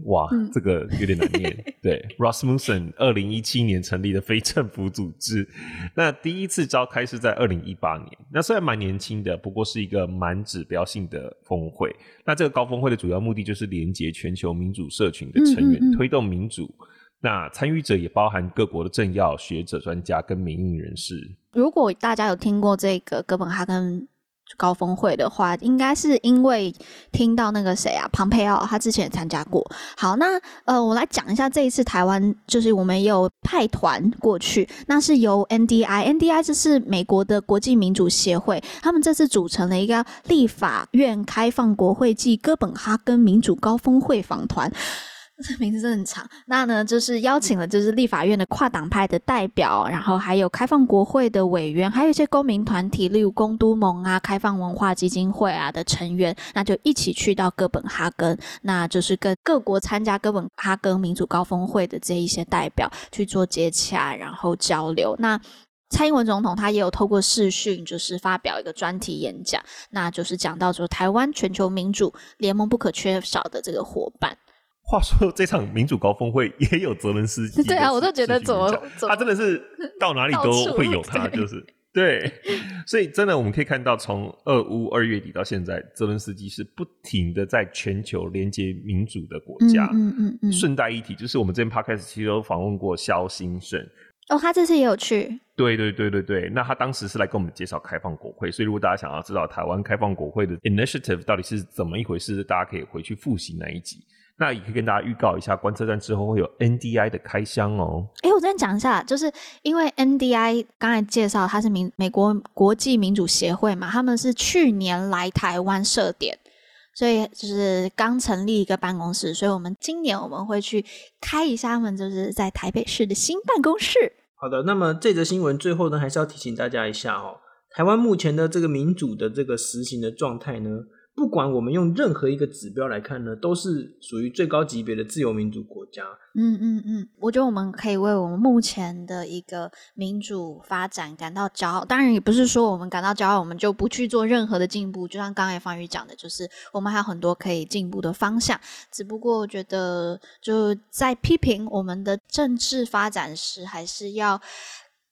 S2: 哇，嗯、这个有点难念。对，Rasmussen 二零一七年成立的非政府组织，那第一次召开是在二零一八年。那虽然蛮年轻的，不过是一个蛮指标性的峰会。那这个高峰会的主要目的就是连接全球民主社群的成员，嗯嗯嗯推动民主。那参与者也包含各国的政要、学者、专家跟民意人士。
S3: 如果大家有听过这个哥本哈根高峰会的话，应该是因为听到那个谁啊，庞佩奥，他之前也参加过。好，那呃，我来讲一下这一次台湾，就是我们有派团过去，那是由 NDI，NDI 这是美国的国际民主协会，他们这次组成了一个立法院开放国会暨哥本哈根民主高峰会访团。这名字真的很长。那呢，就是邀请了就是立法院的跨党派的代表，然后还有开放国会的委员，还有一些公民团体，例如公都盟啊、开放文化基金会啊的成员，那就一起去到哥本哈根，那就是跟各国参加哥本哈根民主高峰会的这一些代表去做接洽，然后交流。那蔡英文总统他也有透过视讯，就是发表一个专题演讲，那就是讲到说台湾全球民主联盟不可缺少的这个伙伴。
S2: 话说这场民主高峰会也有泽伦斯基，
S3: 对啊，我都觉得怎么
S2: 他真的是到哪里都会有他，就是对，所以真的我们可以看到，从俄乌二月底到现在，泽伦斯基是不停的在全球连接民主的国家。
S3: 嗯嗯嗯。顺
S2: 带一提，就是我们之前 Podcast 其实都访问过萧兴盛，
S3: 哦，他这次也有去。
S2: 对对对对对，那他当时是来跟我们介绍开放国会，所以如果大家想要知道台湾开放国会的 initiative 到底是怎么一回事，大家可以回去复习那一集。那也可以跟大家预告一下，观测站之后会有 NDI 的开箱哦。
S3: 哎，我这边讲一下，就是因为 NDI 刚才介绍它是民美国国际民主协会嘛，他们是去年来台湾设点，所以就是刚成立一个办公室，所以我们今年我们会去开一下他们就是在台北市的新办公室。
S4: 好的，那么这则新闻最后呢，还是要提醒大家一下哦，台湾目前的这个民主的这个实行的状态呢。不管我们用任何一个指标来看呢，都是属于最高级别的自由民主国家。
S3: 嗯嗯嗯，我觉得我们可以为我们目前的一个民主发展感到骄傲。当然，也不是说我们感到骄傲，我们就不去做任何的进步。就像刚才方宇讲的，就是我们还有很多可以进步的方向。只不过，我觉得就在批评我们的政治发展时，还是要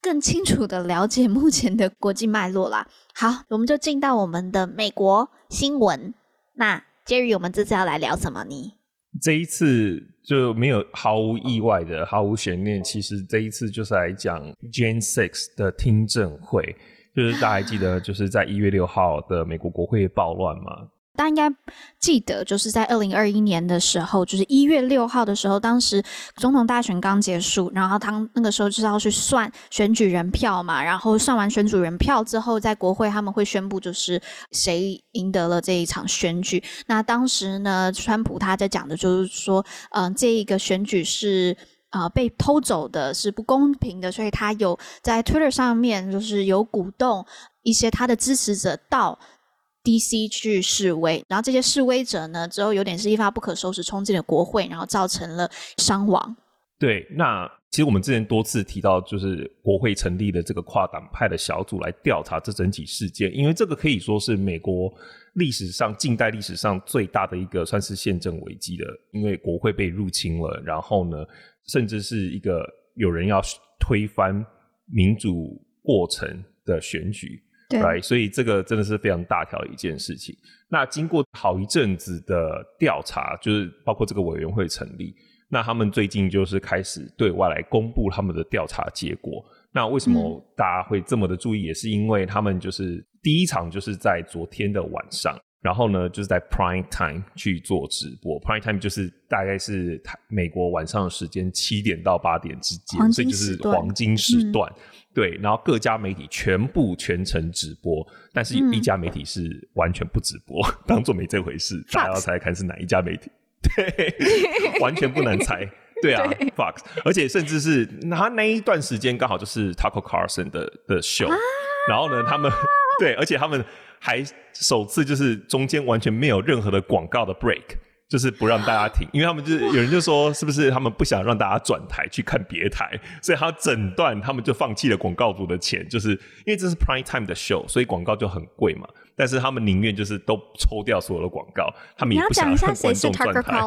S3: 更清楚的了解目前的国际脉络啦。好，我们就进到我们的美国新闻。那 Jerry，我们这次要来聊什么呢？
S2: 这一次就没有毫无意外的、毫无悬念。其实这一次就是来讲 Jan Six 的听证会，就是大家还记得，就是在一月六号的美国国会暴乱嘛。
S3: 大家应该记得，就是在二零二一年的时候，就是一月六号的时候，当时总统大选刚结束，然后他那个时候就是要去算选举人票嘛，然后算完选举人票之后，在国会他们会宣布就是谁赢得了这一场选举。那当时呢，川普他在讲的就是说，嗯、这一个选举是呃被偷走的，是不公平的，所以他有在 Twitter 上面就是有鼓动一些他的支持者到。D.C. 去示威，然后这些示威者呢，之后有点是一发不可收拾，冲进了国会，然后造成了伤亡。
S2: 对，那其实我们之前多次提到，就是国会成立的这个跨党派的小组来调查这整起事件，因为这个可以说是美国历史上近代历史上最大的一个算是宪政危机的，因为国会被入侵了，然后呢，甚至是一个有人要推翻民主过程的选举。对，right? 所以这个真的是非常大条的一件事情。那经过好一阵子的调查，就是包括这个委员会成立，那他们最近就是开始对外来公布他们的调查结果。那为什么大家会这么的注意？嗯、也是因为他们就是第一场就是在昨天的晚上，然后呢就是在 Prime Time 去做直播。Prime Time 就是大概是美国晚上的时间七点到八点之间，所以就是黄金时段。嗯对，然后各家媒体全部全程直播，但是有一家媒体是完全不直播，嗯、当做没这回事。大家要猜看是哪一家媒体？对，完全不难猜。对啊对，Fox，而且甚至是他那一段时间刚好就是 Tucker Carlson 的的秀，啊，然后呢，他们对，而且他们还首次就是中间完全没有任何的广告的 break。就是不让大家停，因为他们就是有人就说，是不是他们不想让大家转台去看别台，所以他整段他们就放弃了广告主的钱，就是因为这是 prime time 的 show，所以广告就很贵嘛。但是他们宁愿就是都抽掉所有的广告，他们也不想让观众转台。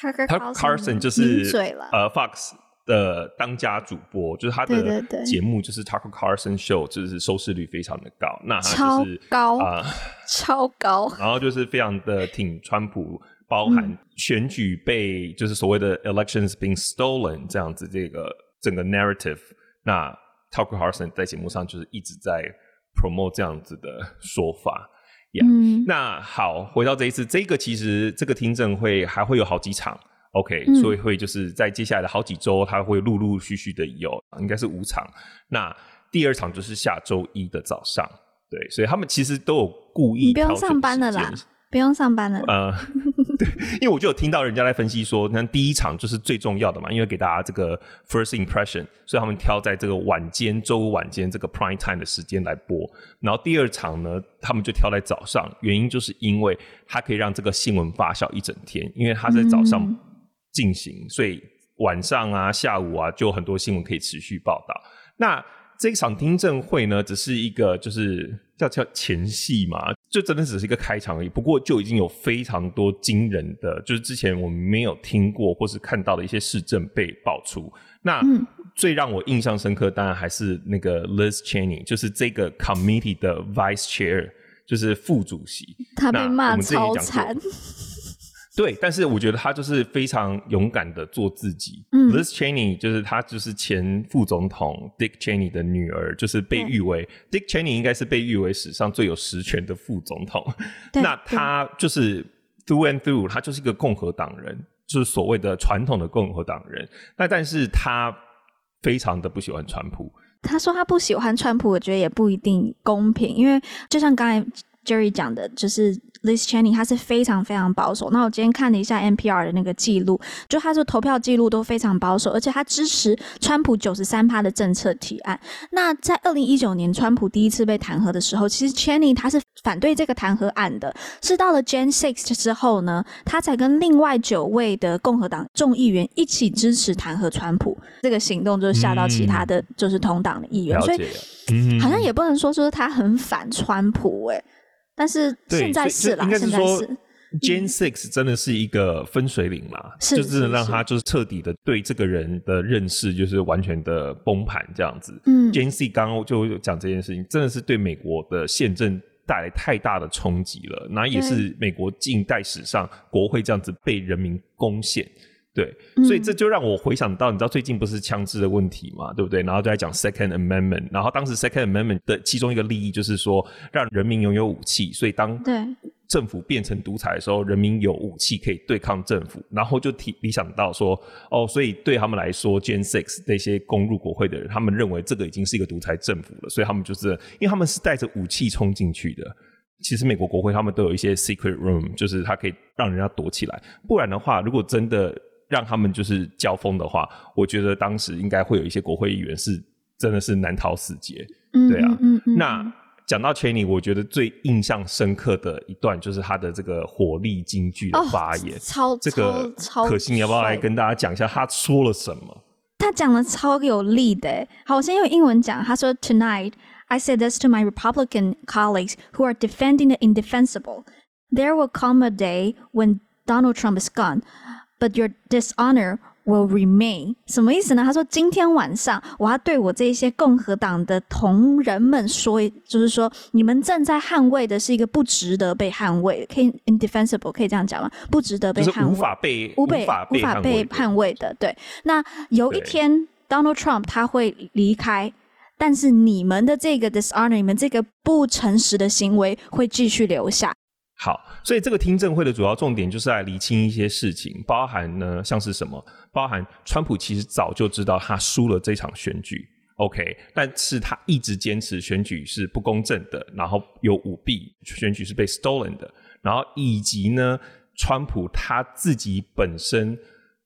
S2: Tucker Carlson 就是呃 Fox 的当家主播，就是他的节目就是 Tucker Carlson Show，就是收视率非常的高。那他就是
S3: 超高
S2: 啊、呃，
S3: 超高。
S2: 然后就是非常的挺川普，包含选举被就是所谓的 elections being stolen 这样子这个整个 narrative。那 Tucker Carlson 在节目上就是一直在 promote 这样子的说法。Yeah. 嗯，那好，回到这一次，这个其实这个听证会还会有好几场。OK，嗯，所以会就是在接下来的好几周，它会陆陆续续的有，应该是五场。那第二场就是下周一的早上，对，所以他们其实都有故意。
S3: 你不用上班了啦，不用上班了。
S2: 呃，对，因为我就有听到人家在分析说，那第一场就是最重要的嘛，因为给大家这个 first impression，所以他们挑在这个晚间周五晚间这个 prime time 的时间来播。然后第二场呢，他们就挑在早上，原因就是因为它可以让这个新闻发酵一整天，因为它在早上。嗯进行，所以晚上啊、下午啊，就很多新闻可以持续报道。那这一场听证会呢，只是一个就是叫叫前戏嘛，就真的只是一个开场而已。不过就已经有非常多惊人的，就是之前我们没有听过或是看到的一些事证被爆出。那最让我印象深刻，当然还是那个 Liz Cheney，就是这个 committee 的 vice chair，就是副主席。
S3: 他被骂超惨。
S2: 对，但是我觉得他就是非常勇敢的做自己。
S3: 嗯
S2: ，Liz Cheney 就是他就是前副总统 Dick Cheney 的女儿，就是被誉为 Dick Cheney 应该是被誉为史上最有实权的副总统。那他就是 through and through，他就是一个共和党人，就是所谓的传统的共和党人。那但是他非常的不喜欢川普。
S3: 他说他不喜欢川普，我觉得也不一定公平，因为就像刚才。Jerry 讲的，就是 Liz Cheney，他是非常非常保守。那我今天看了一下 NPR 的那个记录，就他的投票记录都非常保守，而且他支持川普九十三趴的政策提案。那在二零一九年川普第一次被弹劾的时候，其实 Cheney 他是反对这个弹劾案的。是到了 Jan Six 之后呢，他才跟另外九位的共和党众议员一起支持弹劾川普。这个行动就吓到其他的就是同党的议员，
S2: 嗯、
S3: 所以好像也不能说说他很反川普哎。但是现在是啦，现在是
S2: Gen Six 真的是一个分水岭嘛，
S3: 是
S2: 就真的让他就是彻底的对这个人的认识就是完全的崩盘这样子。
S3: 嗯
S2: ，Gen Six 刚刚就讲这件事情，真的是对美国的宪政带来太大的冲击了，那也是美国近代史上国会这样子被人民攻陷。对，所以这就让我回想到，你知道最近不是枪支的问题嘛，对不对？然后就在讲 Second Amendment，然后当时 Second Amendment 的其中一个利益就是说，让人民拥有武器，所以当对政府变成独裁的时候，人民有武器可以对抗政府，然后就提理想到说，哦，所以对他们来说，Gen Six 那些攻入国会的人，他们认为这个已经是一个独裁政府了，所以他们就是因为他们是带着武器冲进去的。其实美国国会他们都有一些 secret room，就是它可以让人家躲起来，不然的话，如果真的让他们就是交锋的话，我觉得当时应该会有一些国会议员是真的是难逃死劫，
S3: 嗯、
S2: 对啊。
S3: 嗯
S2: 那讲到 Cheney，我觉得最印象深刻的一段就是他的这个火力金句的发言，
S3: 哦、超
S2: 这个
S3: 超
S2: 可心，你要不要来跟大家讲一下他说了什么？
S3: 他讲的超有力的。好，我先用英文讲，他说：“Tonight, I said this to my Republican colleagues who are defending the indefensible. There will come a day when Donald Trump is gone.” But your dishonor will remain。什么意思呢？他说今天晚上我要对我这些共和党的同仁们说，就是说你们正在捍卫的是一个不值得被捍卫，可以 indefensible 可以这样讲吗？不值得被捍卫，
S2: 就是、无法被
S3: 无法被无法被捍卫的。对，那有一天 Donald Trump 他会离开，但是你们的这个 dishonor，你们这个不诚实的行为会继续留下。
S2: 好，所以这个听证会的主要重点就是来厘清一些事情，包含呢，像是什么？包含川普其实早就知道他输了这场选举，OK，但是他一直坚持选举是不公正的，然后有舞弊，选举是被 stolen 的，然后以及呢，川普他自己本身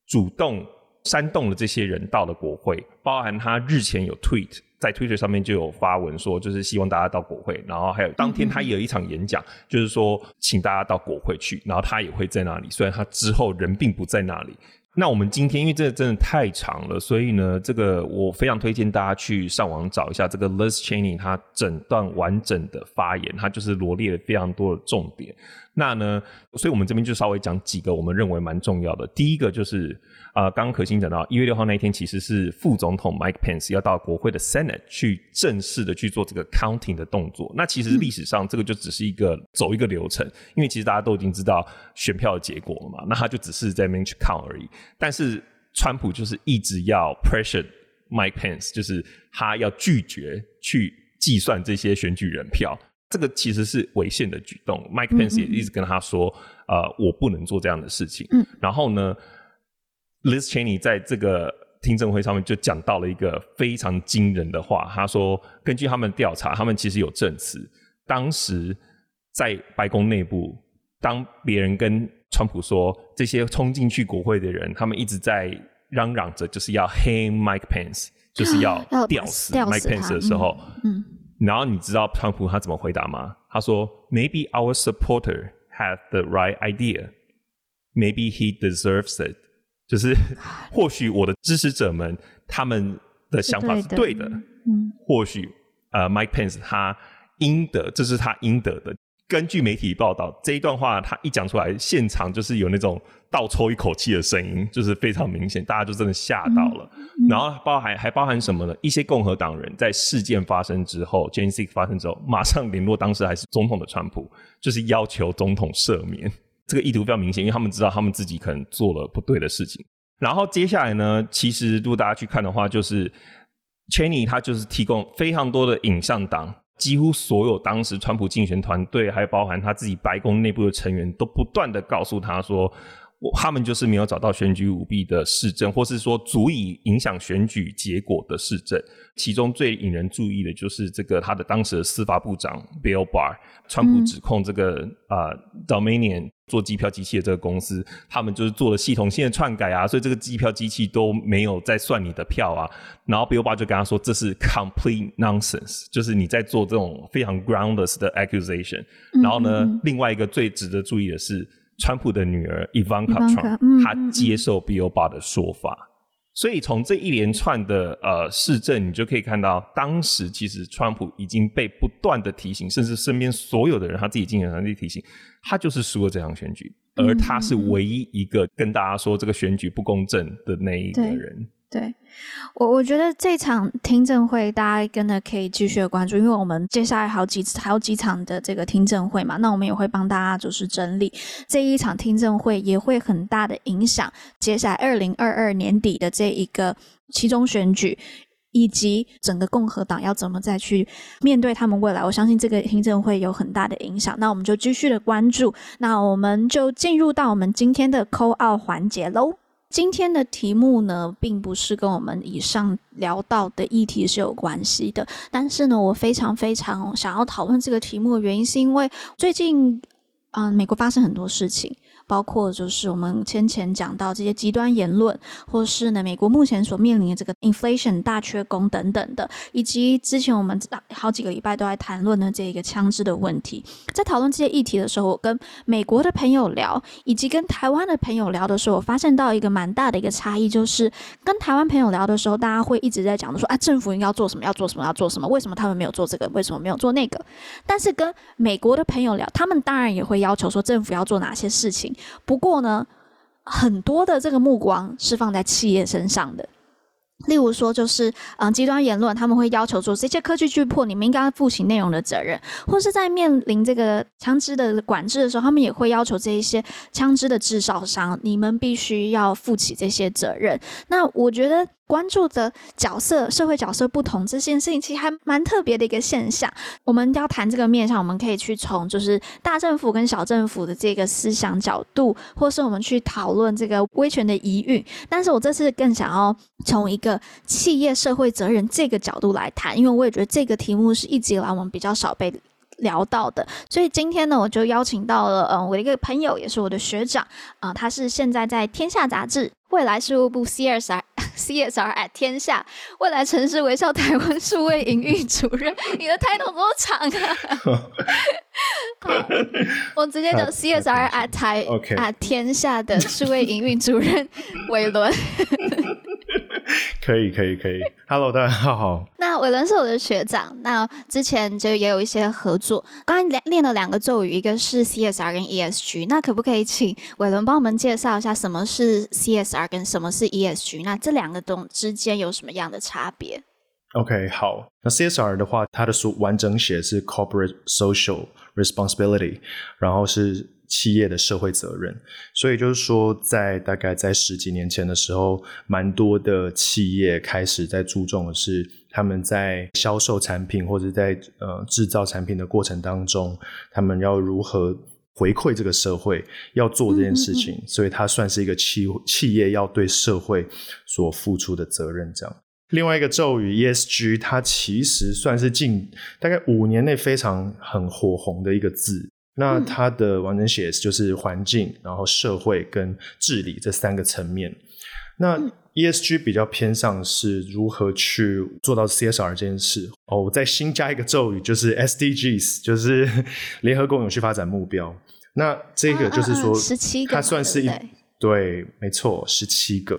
S2: 主动煽动了这些人到了国会，包含他日前有 tweet。在 Twitter 上面就有发文说，就是希望大家到国会，然后还有当天他也有一场演讲，就是说请大家到国会去，然后他也会在那里，虽然他之后人并不在那里。那我们今天因为这个真的太长了，所以呢，这个我非常推荐大家去上网找一下这个 Liz Cheney 他整段完整的发言，他就是罗列了非常多的重点。那呢，所以我们这边就稍微讲几个我们认为蛮重要的。第一个就是。啊、呃，刚刚可心讲到一月六号那一天，其实是副总统 Mike Pence 要到国会的 Senate 去正式的去做这个 counting 的动作。那其实历史上这个就只是一个走一个流程，因为其实大家都已经知道选票的结果了嘛，那他就只是在那边去 count 而已。但是川普就是一直要 pressure Mike Pence，就是他要拒绝去计算这些选举人票，这个其实是违宪的举动。Mike Pence 也一直跟他说，呃，我不能做这样的事情。嗯，然后呢，Liz Cheney 在这个听证会上面就讲到了一个非常惊人的话，他说：“根据他们调查，他们其实有证词，当时在白宫内部，当别人跟川普说这些冲进去国会的人，他们一直在嚷嚷着就是要 hang Mike Pence，就是要吊死 Mike Pence 的时候，嗯，嗯，然后你知道川普他怎么回答吗？他说：‘Maybe our supporter had the right idea. Maybe he deserves it.’” 就是或许我的支持者们他们的想法是对的，嗯，或许呃，Mike Pence 他应得，这是他应得的。根据媒体报道，这一段话他一讲出来，现场就是有那种倒抽一口气的声音，就是非常明显，大家就真的吓到了。嗯、然后包含还包含什么呢？一些共和党人在事件发生之后，Jan 6发生之后，马上联络当时还是总统的川普，就是要求总统赦免。这个意图非常明显，因为他们知道他们自己可能做了不对的事情。然后接下来呢，其实如果大家去看的话，就是 Cheney 他就是提供非常多的影像档，几乎所有当时川普竞选团队，还包含他自己白宫内部的成员，都不断的告诉他说：“他们就是没有找到选举舞弊的市政，或是说足以影响选举结果的市政。其中最引人注意的就是这个他的当时的司法部长 Bill Barr，川普指控这个啊、嗯呃、Dominion 做机票机器的这个公司，他们就是做了系统性的篡改啊，所以这个机票机器都没有在算你的票啊。然后 Bill Barr 就跟他说，这是 complete nonsense，就是你在做这种非常 groundless 的 accusation。然后呢，嗯、另外一个最值得注意的是。川普的女儿 Ivanka Trump，她接受 Bill Barr 的说法，所以从这一连串的呃事证，你就可以看到，当时其实川普已经被不断的提醒，甚至身边所有的人，他自己经验上去提醒，他就是输了这场选举，而他是唯一一个跟大家说这个选举不公正的那一个人。
S3: 对我，我觉得这场听证会大家真的可以继续的关注，因为我们接下来好几次还有几场的这个听证会嘛，那我们也会帮大家就是整理这一场听证会，也会很大的影响接下来二零二二年底的这一个期中选举，以及整个共和党要怎么再去面对他们未来。我相信这个听证会有很大的影响，那我们就继续的关注，那我们就进入到我们今天的 call out 环节喽。今天的题目呢，并不是跟我们以上聊到的议题是有关系的，但是呢，我非常非常想要讨论这个题目的原因，是因为最近，嗯、美国发生很多事情。包括就是我们先前讲到这些极端言论，或是呢美国目前所面临的这个 inflation 大缺工等等的，以及之前我们好几个礼拜都在谈论的这一个枪支的问题。在讨论这些议题的时候，我跟美国的朋友聊，以及跟台湾的朋友聊的时候，我发现到一个蛮大的一个差异，就是跟台湾朋友聊的时候，大家会一直在讲的说啊，政府应该要做什么，要做什么，要做什么，为什么他们没有做这个，为什么没有做那个？但是跟美国的朋友聊，他们当然也会要求说政府要做哪些事情。不过呢，很多的这个目光是放在企业身上的。例如说，就是嗯，极端言论，他们会要求说，这些科技巨破，你们应该要负起内容的责任；或是在面临这个枪支的管制的时候，他们也会要求这一些枪支的制造商，你们必须要负起这些责任。那我觉得。关注的角色、社会角色不同这件事情，其实还蛮特别的一个现象。我们要谈这个面向，我们可以去从就是大政府跟小政府的这个思想角度，或是我们去讨论这个威权的疑虑。但是我这次更想要从一个企业社会责任这个角度来谈，因为我也觉得这个题目是一直以来我们比较少被聊到的。所以今天呢，我就邀请到了嗯，我的一个朋友，也是我的学长啊、他是现在在天下杂志未来事务部 CSR。CSR at 天下未来城市微笑台湾数位营运主任，你的 title 多长啊？好，我直接叫 CSR at 台
S5: Okay.
S3: at 天下的数位营运主任韦伦。
S5: 可以可以可以，Hello，大家好。
S3: 那伟伦是我的学长，那之前就也有一些合作。刚才练了两个咒语，一个是 CSR 跟 ESG，那可不可以请伟伦帮我们介绍一下什么是 CSR 跟什么是 ESG？那这两个东之间有什么样的差别
S5: ？OK，好。那 CSR 的话，它的书完整写是 Corporate Social Responsibility，然后是。企业的社会责任，所以就是说，在大概在十几年前的时候，蛮多的企业开始在注重的是，他们在销售产品或者在呃制造产品的过程当中，他们要如何回馈这个社会，要做这件事情，嗯嗯嗯，所以它算是一个企企业要对社会所付出的责任。这样，另外一个咒语 ESG，它其实算是近大概五年内非常很火红的一个字。那它的完整写就是环境，然后社会跟治理这三个层面。那 ESG 比较偏向是如何去做到 CSR 这件事。哦，我再新加一个咒语，就是 SDGs，就是 联合国永续发展目标。那这个就是说，
S3: 十七个，
S5: 它算是一，对，没错，十七个。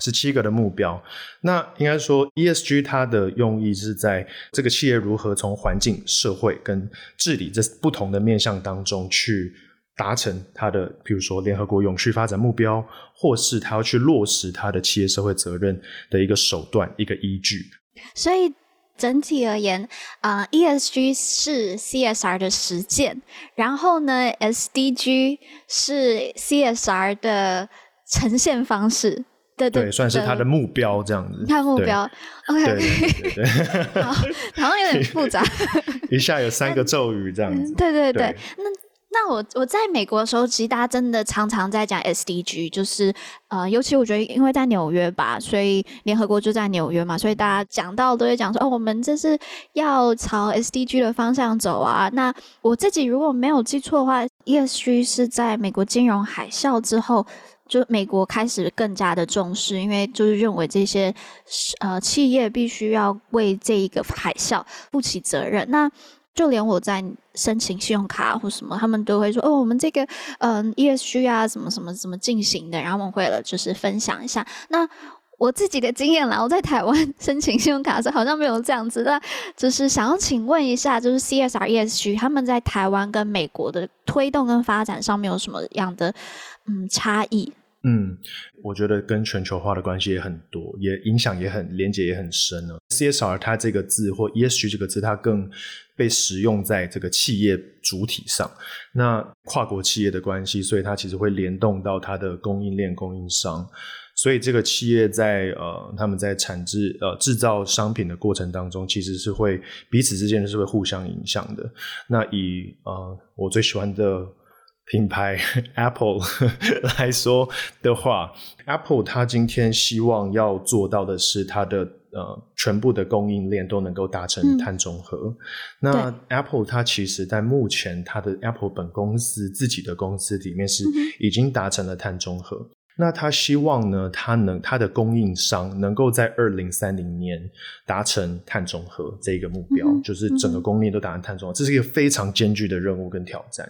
S5: 十七个的目标，那应该说 ESG 它的用意是在这个企业如何从环境、社会跟治理这不同的面向当中去达成它的，比如说联合国永续发展目标，或是它要去落实它的企业社会责任的一个手段、一个依据。
S3: 所以整体而言，啊、，ESG 是 CSR 的实践，然后呢，SDG 是 CSR 的呈现方式。对，
S5: 对，算是他的目标这样子。
S3: 看目标，OK，
S5: 对对 对
S3: 好，好像有点复杂。
S5: 一下有三个咒语这样子。
S3: 对对对，对，那那我我在美国的时候，其实大家真的常常在讲 SDG，就是呃，尤其我觉得因为在纽约吧，所以联合国就在纽约嘛，所以大家讲到都会讲说，哦，我们这是要朝 SDG 的方向走啊。那我自己如果没有记错的话，ESG 是在美国金融海啸之后，就美国开始更加的重视，因为就是认为这些呃企业必须要为这一个海啸负起责任。那就连我在申请信用卡或什么，他们都会说哦，我们这个嗯、ESG 啊，什么什么怎么进行的，然后我们会了就是分享一下。那我自己的经验啦，我在台湾 申请信用卡的时候好像没有这样子，那就是想要请问一下，就是 CSR ESG 他们在台湾跟美国的推动跟发展上面有什么样的嗯差异？
S5: 嗯，我觉得跟全球化的关系也很多，也影响也很连接也很深呢。CSR 它这个字或 ESG 这个字，它更被使用在这个企业主体上。那跨国企业的关系，所以它其实会联动到它的供应链、供应商。所以这个企业在呃，他们在产制呃制造商品的过程当中，其实是会彼此之间是会互相影响的。那以呃我最喜欢的。品牌 Apple 来说的话，Apple 它今天希望要做到的是它的呃全部的供应链都能够达成碳中和。嗯、那 Apple 它其实在目前它的 Apple 本公司自己的公司里面是已经达成了碳中和。嗯、那它希望呢，它能它的供应商能够在二零三零年达成碳中和这个目标，嗯、就是整个供应链都达成碳中和，这是一个非常艰巨的任务跟挑战。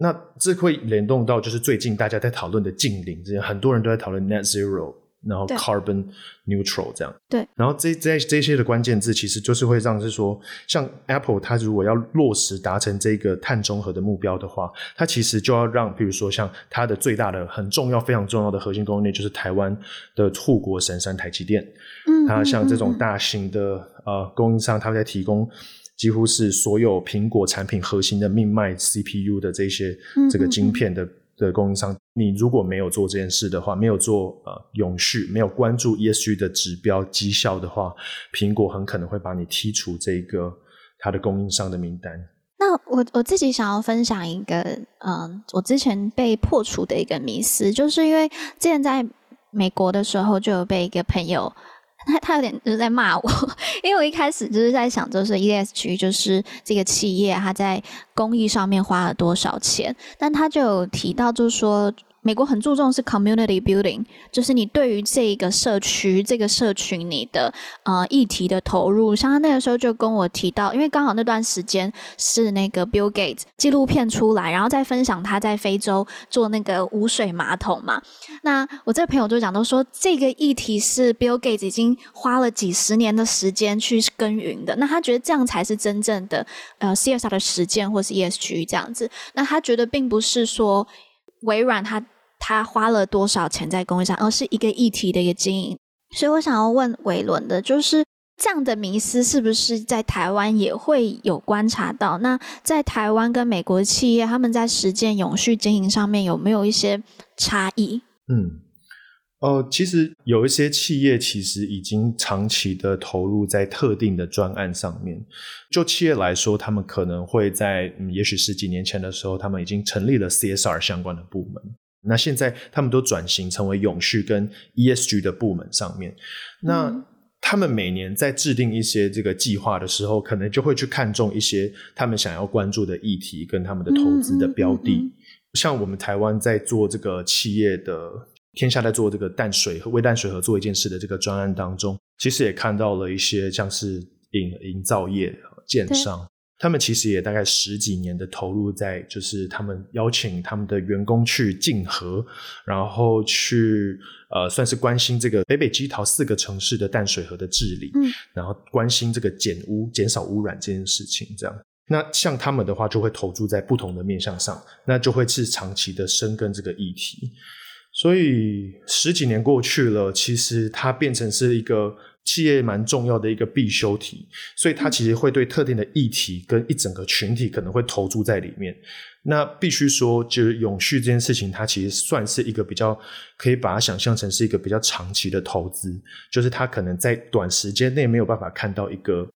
S5: 那这会联动到就是最近大家在讨论的近零，这些很多人都在讨论 net zero，然后 carbon neutral 这样。对。然后这这这些的关键字，其实就是会让是说，像 Apple 它如果要落实达成这个碳中和的目标的话，它其实就要让，比如说像它的最大的、很重要、非常重要的核心供应链，就是台湾的护国神山台积电。嗯。它像这种大型的呃供应商，它在提供。几乎是所有苹果产品核心的命脉 CPU 的这些这个晶片的的供应商，你如果没有做这件事的话，没有做呃永续，没有关注 ESG 的指标绩效的话，苹果很可能会把你剔除这个它的供应商的名单。
S3: 那我我自己想要分享一个，嗯，我之前被破除的一个迷思，就是因为之前在美国的时候，就有被一个朋友。他他有点就是在骂我，因为我一开始就是在想，就是 ESG 就是这个企业他在公益上面花了多少钱，但他就有提到，就是说。美国很注重是 community building，就是你对于这个社区、这个社群你的呃议题的投入。像他那个时候就跟我提到，因为刚好那段时间是那个 Bill Gates 纪录片出来，然后再分享他在非洲做那个无水马桶嘛。那我这个朋友就讲到说，这个议题是 Bill Gates 已经花了几十年的时间去耕耘的。那他觉得这样才是真正的呃 CSR 的实践，或是 ESG 这样子。那他觉得并不是说微软他。他花了多少钱在公益上，而是一个议题的一个经营。所以我想要问维伦的，就是这样的迷思是不是在台湾也会有观察到？那在台湾跟美国企业，他们在实践永续经营上面有没有一些差异？
S5: 嗯，哦、呃，其实有一些企业其实已经长期的投入在特定的专案上面。就企业来说，他们可能会在，嗯，也许十几年前的时候，他们已经成立了 CSR 相关的部门。那现在他们都转型成为永续跟 ESG 的部门上面，那他们每年在制定一些这个计划的时候，可能就会去看重一些他们想要关注的议题跟他们的投资的标的。像我们台湾在做这个企业的天下在做这个淡水和微淡水河做一件事的这个专案当中，其实也看到了一些像是营营造业、建商。他们其实也大概十几年的投入在，就是他们邀请他们的员工去竞合，然后去呃算是关心这个北北基桃四个城市的淡水河的治理，嗯，然后关心这个减污、减少污染这件事情，这样。那像他们的话，就会投注在不同的面向上，那就会是长期的深耕这个议题。所以十几年过去了，其实它变成是一个。企业蛮重要的一个必修题，所以它其实会对特定的议题跟一整个群体可能会投注在里面。那必须说，就是永续这件事情，它其实算是一个比较可以把它想象成是一个比较长期的投资，就是它可能在短时间内没有办法看到一个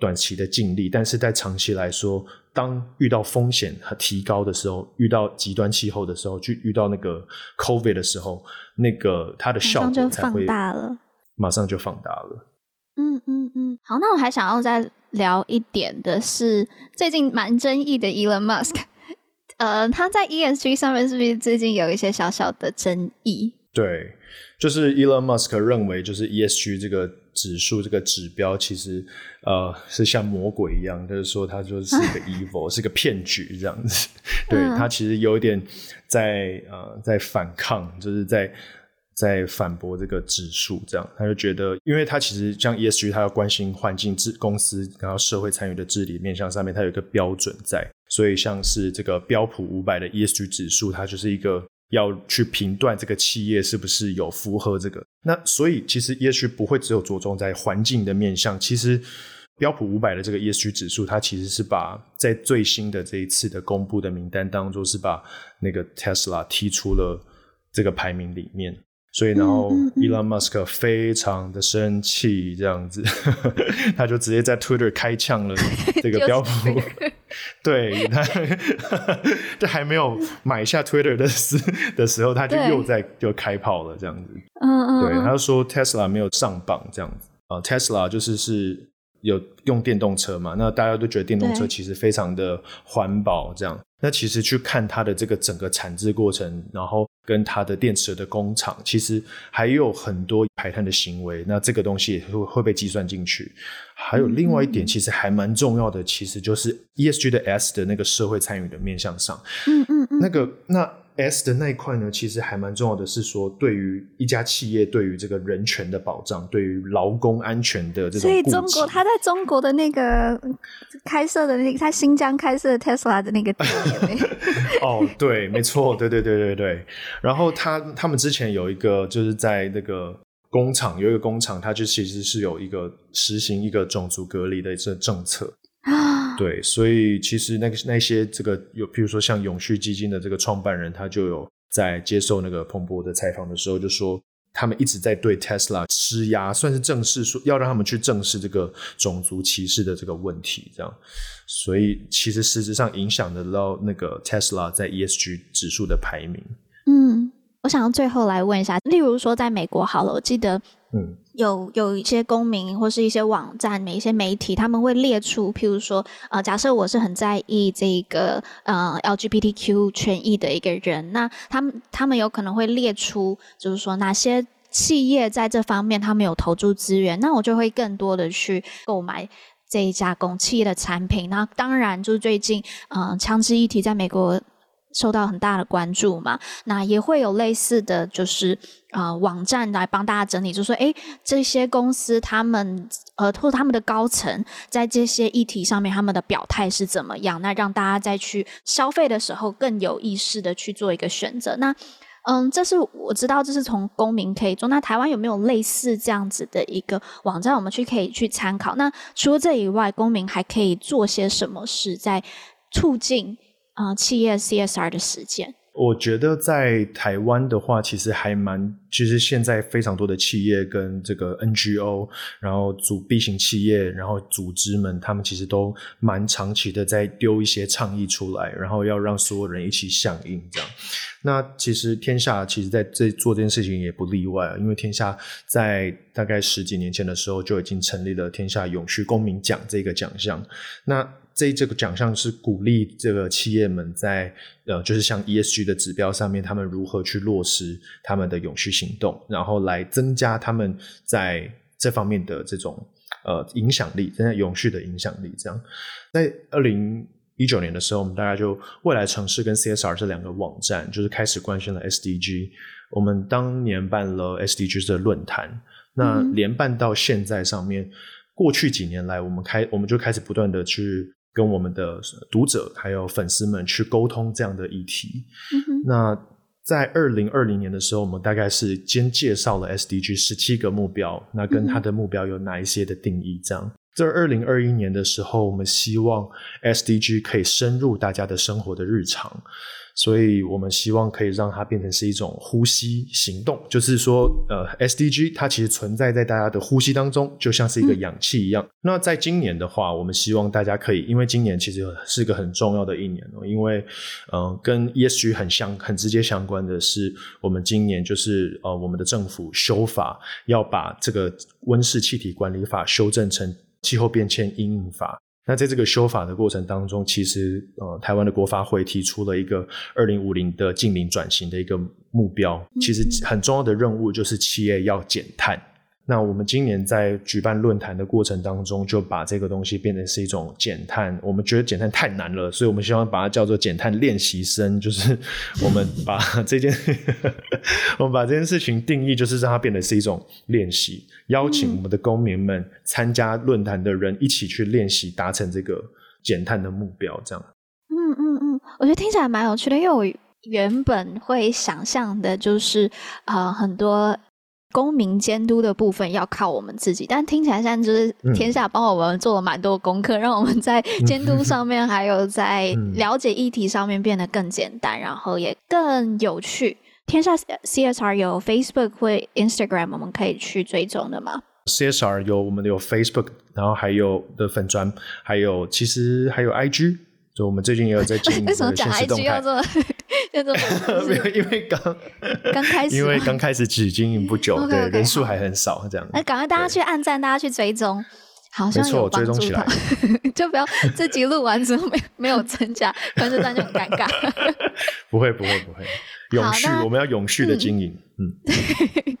S5: 短期的净利，但是在长期来说，当遇到风险和提高的时候，遇到极端气候的时候，去遇到那个 COVID 的时候，那个它的效果才会
S3: 放大了，
S5: 马上就放大了。
S3: 嗯嗯嗯，好，那我还想要再聊一点的是，最近蛮争议的 Elon Musk，呃，他在 ESG 上面是不是最近有一些小小的争议？
S5: 对，就是 Elon Musk 认为，就是 ESG 这个指数这个指标，其实呃是像魔鬼一样，就是说它就是一个 evil，是个骗局这样子。对，他其实有一点在呃在反抗，就是在。在反驳这个指数，这样他就觉得，因为他其实像 ESG，他要关心环境、治公司，然后社会参与的治理面向上面，它有一个标准在，所以像是这个标普五百的 ESG 指数，它就是一个要去评断这个企业是不是有符合这个。那所以其实 ESG 不会只有着重在环境的面向，其实标普五百的这个 ESG 指数，它其实是把在最新的这一次的公布的名单当中，是把那个 Tesla 踢出了这个排名里面。所以，然后 Elon Musk 非常的生气，这样子，他就直接在 Twitter 开枪了 这个标普。对他，这还没有买下 Twitter 的时的时候，他就又在就开炮了，这样子。嗯嗯。对，他就说 Tesla 没有上榜，这样子啊。Tesla 就是是有用电动车嘛，那大家都觉得电动车其实非常的环保，这样。那其实去看它的这个整个产制过程，然后跟它的电池的工厂，其实还有很多排碳的行为。那这个东西也会会被计算进去。还有另外一点，其实还蛮重要的，其实就是 ESG 的 S 的那个社会参与的面向上。嗯嗯嗯。那个那。S 的那一块呢，其实还蛮重要的，是说对于一家企业，对于这个人权的保障，对于劳工安全的这种。所以
S3: 中国，他在中国的那个开设的那个，他新疆开设的 Tesla 的那个店。
S5: 哦，对，没错，对对对对对。然后他他们之前有一个，就是在那个工厂有一个工厂，它就其实是有一个实行一个种族隔离的这政策。啊，对，所以其实那个那些这个有，譬如说像永续基金的这个创办人，他就有在接受那个彭博的采访的时候，就说他们一直在对 Tesla 施压，算是正式说要让他们去正视这个种族歧视的这个问题，这样，所以其实实质上影响得到那个 Tesla 在 ESG 指数的排名。
S3: 嗯，我想要最后来问一下，例如说在美国好了，我记得。嗯，有有一些公民或是一些网站、每一些媒体，他们会列出，譬如说，呃，假设我是很在意这个呃 LGBTQ 权益的一个人，那他们他们有可能会列出，就是说哪些企业在这方面他们有投注资源，那我就会更多的去购买这一家公企业的产品。那当然，就是最近，嗯、呃，枪支议题在美国。受到很大的关注嘛，那也会有类似的就是呃网站来帮大家整理，就说诶这些公司他们呃或者他们的高层在这些议题上面他们的表态是怎么样，那让大家在去消费的时候更有意识的去做一个选择。那嗯，这是我知道这是从公民可以做。那台湾有没有类似这样子的一个网站，我们去可以去参考？那除了这以外，公民还可以做些什么事在促进？啊、企业 CSR 的实践，
S5: 我觉得在台湾的话，其实还蛮，其实现在非常多的企业跟这个 NGO，然后组 B 型企业，然后组织们，他们其实都蛮长期的在丢一些倡议出来，然后要让所有人一起响应这样。那其实天下其实在这做这件事情也不例外，因为天下在大概十几年前的时候就已经成立了天下永续公民奖这个奖项。那这这个奖项是鼓励这个企业们在呃，就是像 ESG 的指标上面，他们如何去落实他们的永续行动，然后来增加他们在这方面的这种呃影响力，增加永续的影响力。这样，在二零一九年的时候，我们大家就未来城市跟 CSR 这两个网站，就是开始关心了 SDG。我们当年办了 SDG 的论坛，那连办到现在上面，嗯、过去几年来，我们开我们就开始不断的去。跟我们的读者还有粉丝们去沟通这样的议题。嗯哼。那在二零二零年的时候，我们大概是先介绍了 SDG 十七个目标，那跟它的目标有哪一些的定义？这样，这二零二一年的时候，我们希望 SDG 可以深入大家的生活的日常。所以我们希望可以让它变成是一种呼吸行动，就是说，呃，SDG 它其实存在在大家的呼吸当中，就像是一个氧气一样。嗯、那在今年的话，我们希望大家可以，因为今年其实是个很重要的一年哦，因为，呃，跟 ESG 很相、很直接相关的是，我们今年就是呃，我们的政府修法，要把这个温室气体管理法修正成气候变迁因应法。那在这个修法的过程当中，其实呃，台湾的国发会提出了一个二零五零的近零转型的一个目标，其实很重要的任务就是企业要减碳。那我们今年在举办论坛的过程当中，就把这个东西变成是一种减碳。我们觉得减碳太难了，所以我们希望把它叫做减碳练习生，就是我们把 这件我们把这件事情定义，就是让它变得是一种练习，邀请我们的公民们参加论坛的人一起去练习，达成这个减碳的目标。这样，
S3: 嗯嗯嗯，我觉得听起来蛮有趣的，因为我原本会想象的就是呃很多。公民监督的部分要靠我们自己，但听起来现在就是天下帮我们做了蛮多功课，嗯、让我们在监督上面还有在了解议题上面变得更简单，嗯、然后也更有趣。天下 CSR 有 Facebook 或 Instagram，我们可以去追踪的吗
S5: ？CSR 有我们有 Facebook，然后还有的粉砖，还有其实还有 IG，就我们最近也有在经营
S3: 为什么讲 IG 要做？没
S5: 有，因为刚
S3: 刚开始，
S5: 因为刚开始只经营不久，okay, okay, 对，人数还很少，这样。
S3: 那赶快大家去按赞，大家去追踪，好像有帮助。追踪起来，就不要这集录完之后没没有增加，关注单就很尴尬。
S5: 不会，不会，不会，永续，我们要永续的经营。嗯，
S3: 嗯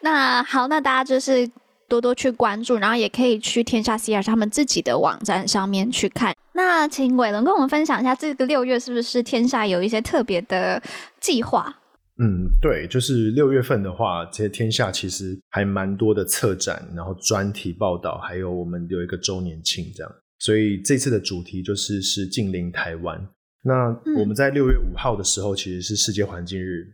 S3: 那好，那大家就是。多多去关注，然后也可以去天下 CSR 他们自己的网站上面去看。那请伟伦跟我们分享一下，这个六月是不是天下有一些特别的计划？
S5: 嗯，对，就是六月份的话，这些天下其实还蛮多的策展，然后专题报道，还有我们有一个周年庆这样。所以这次的主题就是是近邻台湾。那我们在六月五号的时候，其实是世界环境日。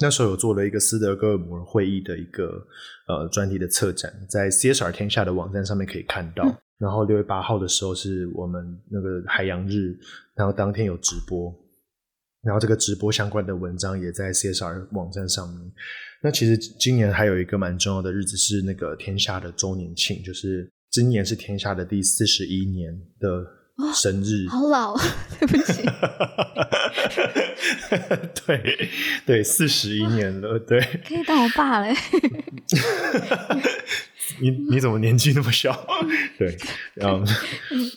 S5: 那时候有做了一个斯德哥尔摩会议的一个呃专题的策展，在 CSR 天下的网站上面可以看到。嗯、然后六月八号的时候是我们那个海洋日，然后当天有直播，然后这个直播相关的文章也在 CSR 网站上面。那其实今年还有一个蛮重要的日子是那个天下的周年庆，就是今年是天下的第四十一年的生日。
S3: 哦、好老，对不起。
S5: 对对，四十一年了，对，
S3: 可以当我爸了。
S5: 你你怎么年纪那么小？对，然后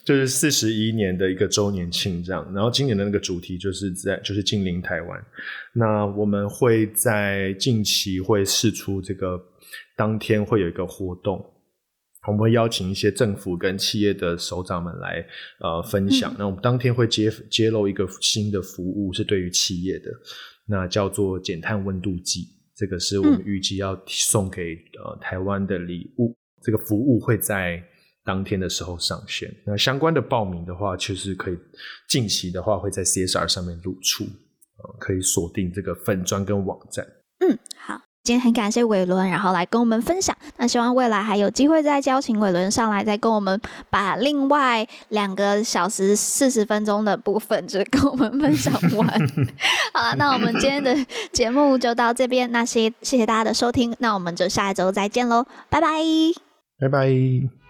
S5: 就是四十一年的一个周年庆这样。然后今年的那个主题就是在就是近邻台湾。那我们会在近期会试出这个当天会有一个活动。我们会邀请一些政府跟企业的首长们来呃分享。那我们当天会揭揭露一个新的服务，是对于企业的，那叫做减碳温度计。这个是我们预计要送给呃台湾的礼物。这个服务会在当天的时候上线。那相关的报名的话，其实可以近期的话会在 CSR 上面露出，呃，可以锁定这个粉砖跟网站。
S3: 嗯，好。今天很感谢伟伦，然后来跟我们分享。那希望未来还有机会再邀请伟伦上来，再跟我们把另外两个小时四十分钟的部分，就跟我们分享完。好了，那我们今天的节目就到这边。那谢谢谢大家的收听，那我们就下一周再见喽，拜拜，
S5: 拜拜。